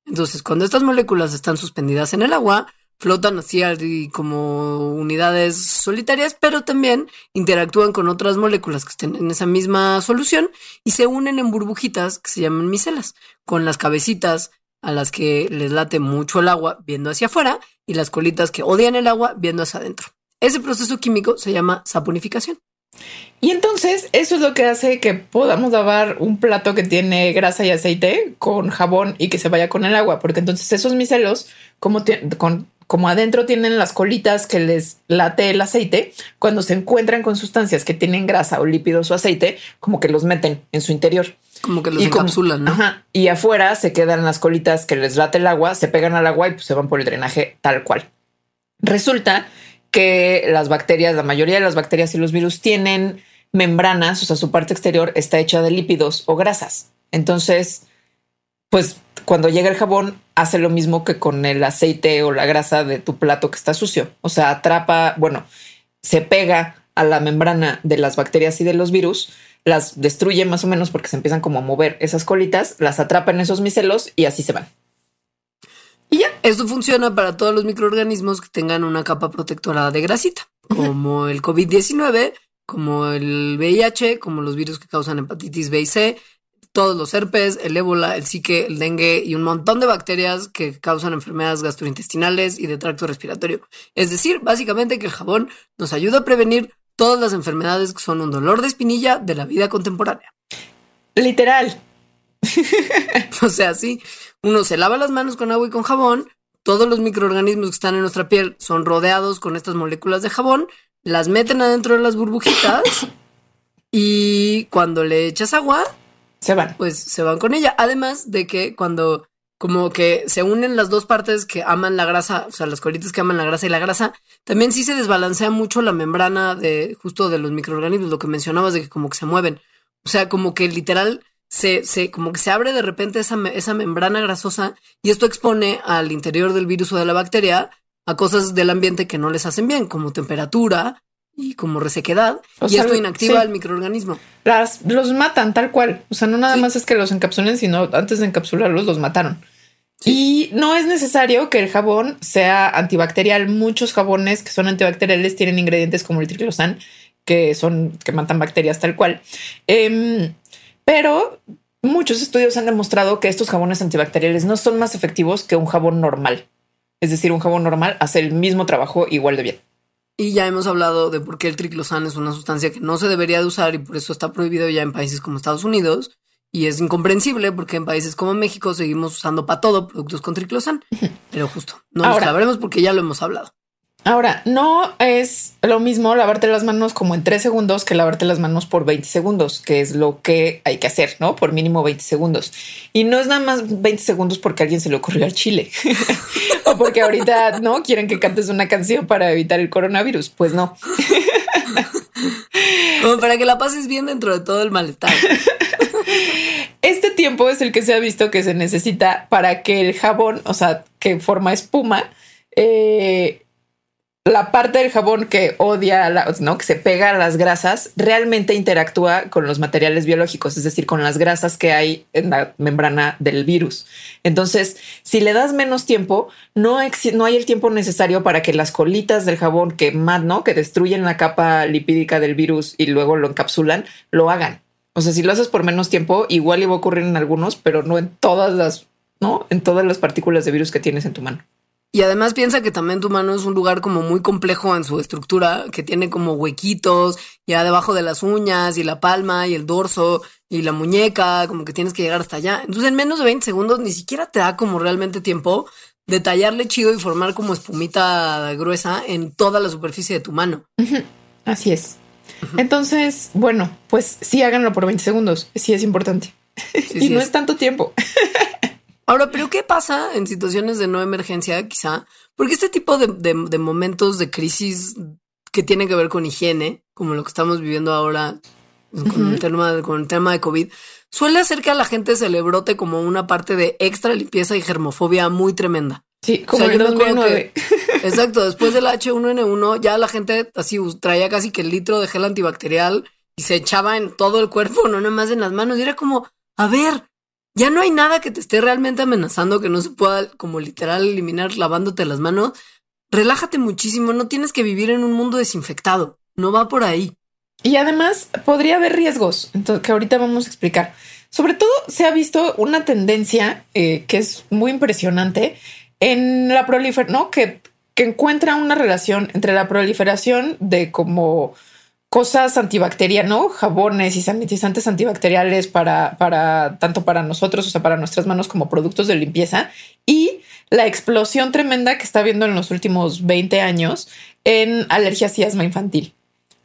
Entonces, cuando estas moléculas están suspendidas en el agua, flotan así como unidades solitarias, pero también interactúan con otras moléculas que estén en esa misma solución y se unen en burbujitas que se llaman micelas, con las cabecitas a las que les late mucho el agua viendo hacia afuera y las colitas que odian el agua viendo hacia adentro. Ese proceso químico se llama saponificación. Y entonces eso es lo que hace que podamos lavar un plato que tiene grasa y aceite con jabón y que se vaya con el agua, porque entonces esos micelos, como con como adentro tienen las colitas que les late el aceite, cuando se encuentran con sustancias que tienen grasa o lípidos o aceite, como que los meten en su interior. Como que los encapsulan, ¿no? Ajá. Y afuera se quedan las colitas que les late el agua, se pegan al agua y pues se van por el drenaje tal cual. Resulta que las bacterias, la mayoría de las bacterias y los virus tienen membranas, o sea, su parte exterior está hecha de lípidos o grasas. Entonces, pues cuando llega el jabón hace lo mismo que con el aceite o la grasa de tu plato que está sucio. O sea, atrapa, bueno, se pega a la membrana de las bacterias y de los virus, las destruye más o menos porque se empiezan como a mover esas colitas, las atrapa en esos micelos y así se van. Y ya. Esto funciona para todos los microorganismos que tengan una capa protectora de grasita, como el COVID-19, como el VIH, como los virus que causan hepatitis B y C, todos los herpes, el ébola, el psique, el dengue y un montón de bacterias que causan enfermedades gastrointestinales y de tracto respiratorio. Es decir, básicamente que el jabón nos ayuda a prevenir todas las enfermedades que son un dolor de espinilla de la vida contemporánea. Literal. o sea, sí, uno se lava las manos con agua y con jabón, todos los microorganismos que están en nuestra piel son rodeados con estas moléculas de jabón, las meten adentro de las burbujitas y cuando le echas agua, se van. Pues se van con ella. Además de que cuando como que se unen las dos partes que aman la grasa, o sea, las colitas que aman la grasa y la grasa, también sí se desbalancea mucho la membrana de justo de los microorganismos, lo que mencionabas de que como que se mueven. O sea, como que literal se, se como que se abre de repente esa, esa membrana grasosa y esto expone al interior del virus o de la bacteria a cosas del ambiente que no les hacen bien, como temperatura, y como resequedad y esto inactiva al microorganismo. Las, los matan tal cual. O sea, no nada más es que los encapsulen, sino antes de encapsularlos los mataron. Y no es necesario que el jabón sea antibacterial. Muchos jabones que son antibacteriales tienen ingredientes como el triclosan, que son que matan bacterias tal cual. Em, pero muchos estudios han demostrado que estos jabones antibacteriales no son más efectivos que un jabón normal. Es decir, un jabón normal hace el mismo trabajo igual de bien. Y ya hemos hablado de por qué el triclosan es una sustancia que no se debería de usar y por eso está prohibido ya en países como Estados Unidos. Y es incomprensible porque en países como México seguimos usando para todo productos con triclosan. Pero justo, no lo sabremos porque ya lo hemos hablado. Ahora, no es lo mismo lavarte las manos como en tres segundos que lavarte las manos por 20 segundos, que es lo que hay que hacer, ¿no? Por mínimo 20 segundos. Y no es nada más 20 segundos porque a alguien se le ocurrió al chile o porque ahorita no quieren que cantes una canción para evitar el coronavirus. Pues no. Como para que la pases bien dentro de todo el malestar. Este tiempo es el que se ha visto que se necesita para que el jabón, o sea, que forma espuma, eh, la parte del jabón que odia, la, ¿no? que se pega a las grasas, realmente interactúa con los materiales biológicos, es decir, con las grasas que hay en la membrana del virus. Entonces, si le das menos tiempo, no, no hay el tiempo necesario para que las colitas del jabón que, ¿no? que destruyen la capa lipídica del virus y luego lo encapsulan, lo hagan. O sea, si lo haces por menos tiempo, igual iba a ocurrir en algunos, pero no en todas las, ¿no? En todas las partículas de virus que tienes en tu mano. Y además piensa que también tu mano es un lugar como muy complejo en su estructura, que tiene como huequitos ya debajo de las uñas y la palma y el dorso y la muñeca, como que tienes que llegar hasta allá. Entonces en menos de 20 segundos ni siquiera te da como realmente tiempo de tallarle chido y formar como espumita gruesa en toda la superficie de tu mano. Así es. Entonces, bueno, pues sí háganlo por 20 segundos, sí es importante. y no es tanto tiempo. Ahora, pero ¿qué pasa en situaciones de no emergencia, quizá? Porque este tipo de, momentos de crisis que tienen que ver con higiene, como lo que estamos viviendo ahora, con, el tema, con el tema de COVID, suele hacer que a la gente se le brote como una parte de extra limpieza y germofobia muy tremenda. Sí, como el 2009. exacto, después del H1N1 ya la gente así traía casi que el litro de gel antibacterial y se echaba en todo el cuerpo, no nada más en las manos. Y era como, a ver, ya no hay nada que te esté realmente amenazando que no se pueda como literal eliminar lavándote las manos. Relájate muchísimo, no tienes que vivir en un mundo desinfectado, no va por ahí. Y además podría haber riesgos, que ahorita vamos a explicar. Sobre todo se ha visto una tendencia eh, que es muy impresionante en la proliferación, ¿no? Que, que encuentra una relación entre la proliferación de como cosas antibacterianas, ¿no? Jabones y sanitizantes antibacteriales para, tanto para nosotros, o sea, para nuestras manos como productos de limpieza y la explosión tremenda que está habiendo en los últimos 20 años en alergias y asma infantil.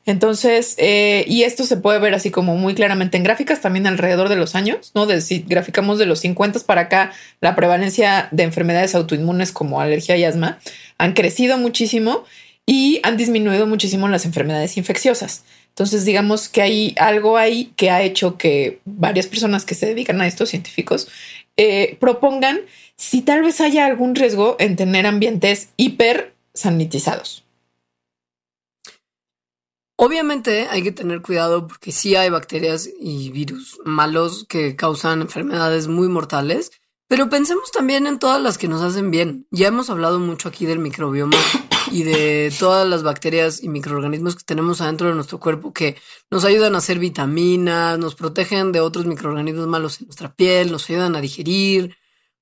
Entonces, eh, y esto se puede ver así como muy claramente en gráficas también alrededor de los años, ¿no? De si graficamos de los 50 para acá, la prevalencia de enfermedades autoinmunes como alergia y asma han crecido muchísimo y han disminuido muchísimo las enfermedades infecciosas. Entonces, digamos que hay algo ahí que ha hecho que varias personas que se dedican a estos científicos eh, propongan si tal vez haya algún riesgo en tener ambientes hiper sanitizados. Obviamente hay que tener cuidado porque sí hay bacterias y virus malos que causan enfermedades muy mortales, pero pensemos también en todas las que nos hacen bien. Ya hemos hablado mucho aquí del microbioma y de todas las bacterias y microorganismos que tenemos adentro de nuestro cuerpo que nos ayudan a hacer vitaminas, nos protegen de otros microorganismos malos en nuestra piel, nos ayudan a digerir.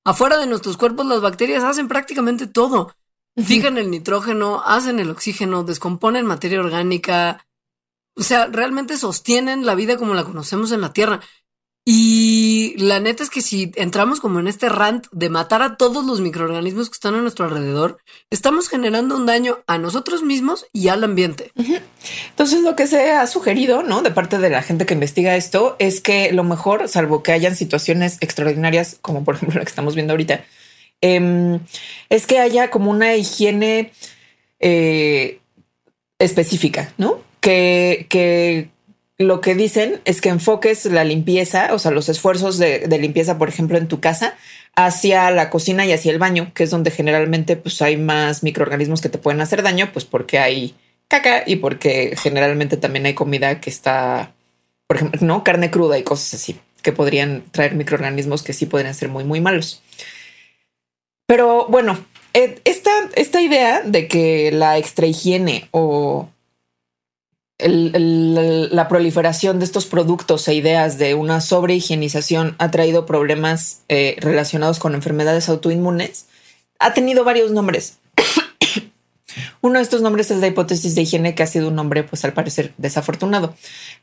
Afuera de nuestros cuerpos las bacterias hacen prácticamente todo fijan el nitrógeno, hacen el oxígeno, descomponen materia orgánica, o sea, realmente sostienen la vida como la conocemos en la Tierra. Y la neta es que si entramos como en este rant de matar a todos los microorganismos que están a nuestro alrededor, estamos generando un daño a nosotros mismos y al ambiente. Entonces lo que se ha sugerido, ¿no? De parte de la gente que investiga esto, es que lo mejor, salvo que hayan situaciones extraordinarias, como por ejemplo la que estamos viendo ahorita, Em, es que haya como una higiene eh, específica, ¿no? Que, que lo que dicen es que enfoques la limpieza, o sea, los esfuerzos de, limpieza, por ejemplo, en tu casa, hacia la cocina y hacia el baño, que es donde generalmente pues, hay más microorganismos que te pueden hacer daño, pues porque hay caca y porque generalmente también hay comida que está, por ejemplo, no carne cruda y cosas así, que podrían traer microorganismos que sí podrían ser muy, muy malos. Pero bueno, eh, esta, esta idea de que la extra la proliferación de estos productos e ideas de una sobrehigienización ha traído problemas eh, relacionados con enfermedades autoinmunes, ha tenido varios nombres. Uno de estos nombres es la hipótesis de higiene, que ha sido un nombre, pues al parecer, desafortunado.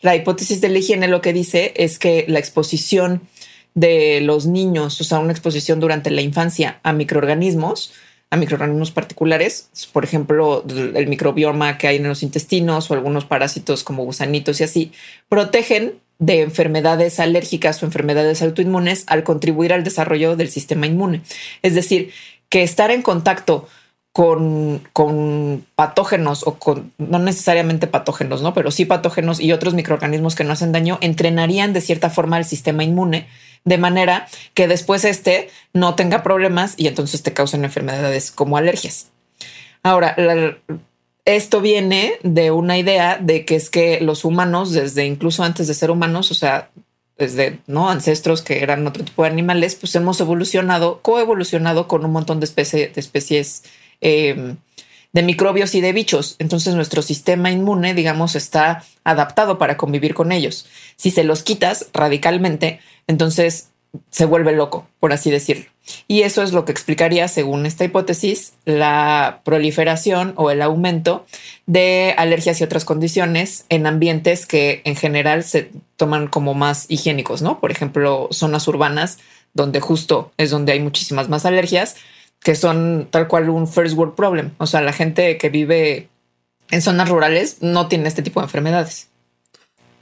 La hipótesis de la higiene lo que dice es que la exposición de los niños, o sea, una exposición durante la infancia a microorganismos, a microorganismos particulares, por ejemplo, el microbioma que hay en los intestinos o algunos parásitos como gusanitos y así, protegen de enfermedades alérgicas o enfermedades autoinmunes al contribuir al desarrollo del sistema inmune. Es decir, que estar en contacto con, con, patógenos o con no necesariamente patógenos, ¿no? Pero sí patógenos y otros microorganismos que no hacen daño, entrenarían de cierta forma el sistema inmune de manera que después este no tenga problemas y entonces te causen enfermedades como alergias. Ahora, esto viene de una idea de que es que los humanos, desde incluso antes de ser humanos, o sea, desde no ancestros que eran otro tipo de animales, pues hemos evolucionado, coevolucionado con un montón de, especies Em, de microbios y de bichos. Entonces nuestro sistema inmune, digamos, está adaptado para convivir con ellos. Si se los quitas radicalmente, entonces se vuelve loco, por así decirlo. Y eso es lo que explicaría, según esta hipótesis, la proliferación o el aumento de alergias y otras condiciones en ambientes que en general se toman como más higiénicos, ¿no? Por ejemplo, zonas urbanas donde justo es donde hay muchísimas más alergias, que son tal cual un first world problem. O sea, la gente que vive en zonas rurales no tiene este tipo de enfermedades.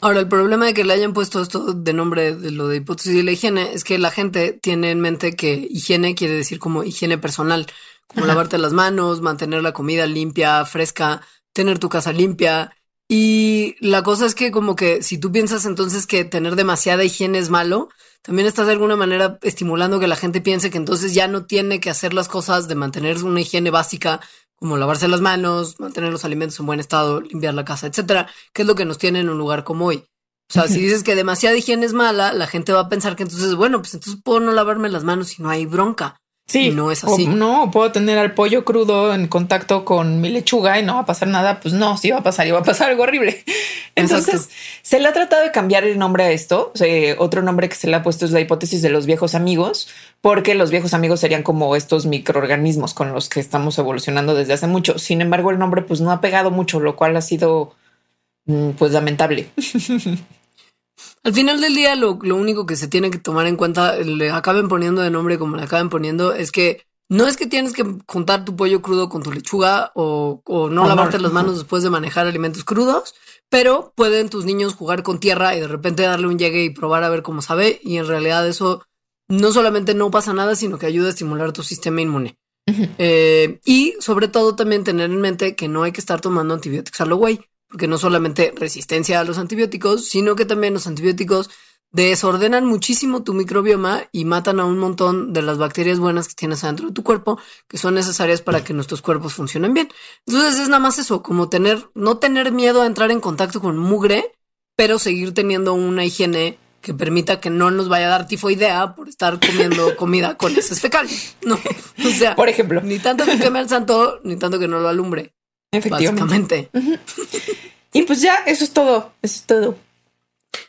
Ahora, el problema de que le hayan puesto esto de nombre de lo de hipótesis de la higiene es que la gente tiene en mente que higiene quiere decir como higiene personal, como lavarte las manos, mantener la comida limpia, fresca, tener tu casa limpia. Y la cosa es que como que si tú piensas entonces que tener demasiada higiene es malo, también estás de alguna manera estimulando que la gente piense que entonces ya no tiene que hacer las cosas de mantener una higiene básica como lavarse las manos, mantener los alimentos en buen estado, limpiar la casa, etcétera, que es lo que nos tiene en un lugar como hoy. O sea, si dices que demasiada higiene es mala, la gente va a pensar que entonces, bueno, pues entonces puedo no lavarme las manos y no hay bronca. Sí, no es así. no, puedo tener al pollo crudo en contacto con mi lechuga y no va a pasar nada. Pues no, sí va a pasar y va a pasar algo horrible. Entonces se le ha tratado de cambiar el nombre a esto. otro nombre que se le ha puesto es la hipótesis de los viejos amigos, porque los viejos amigos serían como estos microorganismos con los que estamos evolucionando desde hace mucho. Sin embargo, el nombre pues no ha pegado mucho, lo cual ha sido mm, pues lamentable. Al final del día, lo, único que se tiene que tomar en cuenta, le acaben poniendo de nombre como le acaben poniendo, es que no es que tienes que juntar tu pollo crudo con tu lechuga o, no lavarte las manos después de manejar alimentos crudos, pero pueden tus niños jugar con tierra y de repente darle un llegue y probar a ver cómo sabe. Y en realidad eso no solamente no pasa nada, sino que ayuda a estimular tu sistema inmune. Eh, y sobre todo también tener en mente que no hay que estar tomando antibióticos a lo güey porque no solamente resistencia a los antibióticos, sino que también los antibióticos desordenan muchísimo tu microbioma y matan a un montón de las bacterias buenas que tienes adentro de tu cuerpo, que son necesarias para que nuestros cuerpos funcionen bien. Entonces es nada más eso, como tener, no tener miedo a entrar en contacto con mugre, pero seguir teniendo una higiene que permita que no nos vaya a dar tifoidea por estar comiendo comida con heces fecales. No, o sea, por ejemplo, ni tanto que queme el santo, ni tanto que no lo alumbre. Efectivamente. Y pues ya, eso es todo. Eso es todo.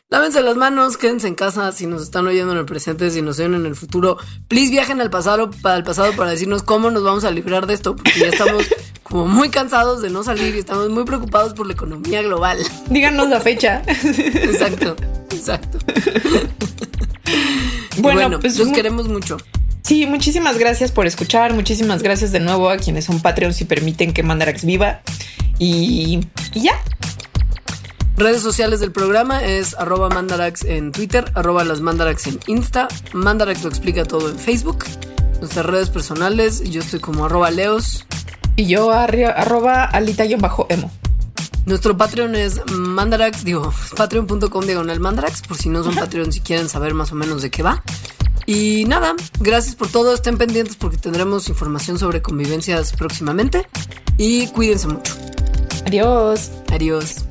Lávense las manos, quédense en casa si nos están oyendo en el presente, si nos oyen en el futuro. Please viajen al pasado, para el pasado para decirnos cómo nos vamos a librar de esto, porque ya estamos como muy cansados de no salir y estamos muy preocupados por la economía global. Díganos la fecha. Exacto, exacto. Bueno, pues los queremos mucho. Sí, muchísimas gracias por escuchar. Muchísimas gracias de nuevo a quienes son Patreons y permiten que Mandarax viva. Y, ya. Redes sociales del programa es arroba mandarax en Twitter, arroba las mandarax en Insta, mandarax lo explica todo en Facebook. Nuestras redes personales, yo estoy como arroba leos. Y yo arroba alita-emo. Nuestro Patreon es mandarax, digo, patreon.com diagonal mandarax, por si no son Patreon si quieren saber más o menos de qué va. Y nada, gracias por todo. Estén pendientes porque tendremos información sobre convivencias próximamente. Y cuídense mucho. Adiós. Adiós.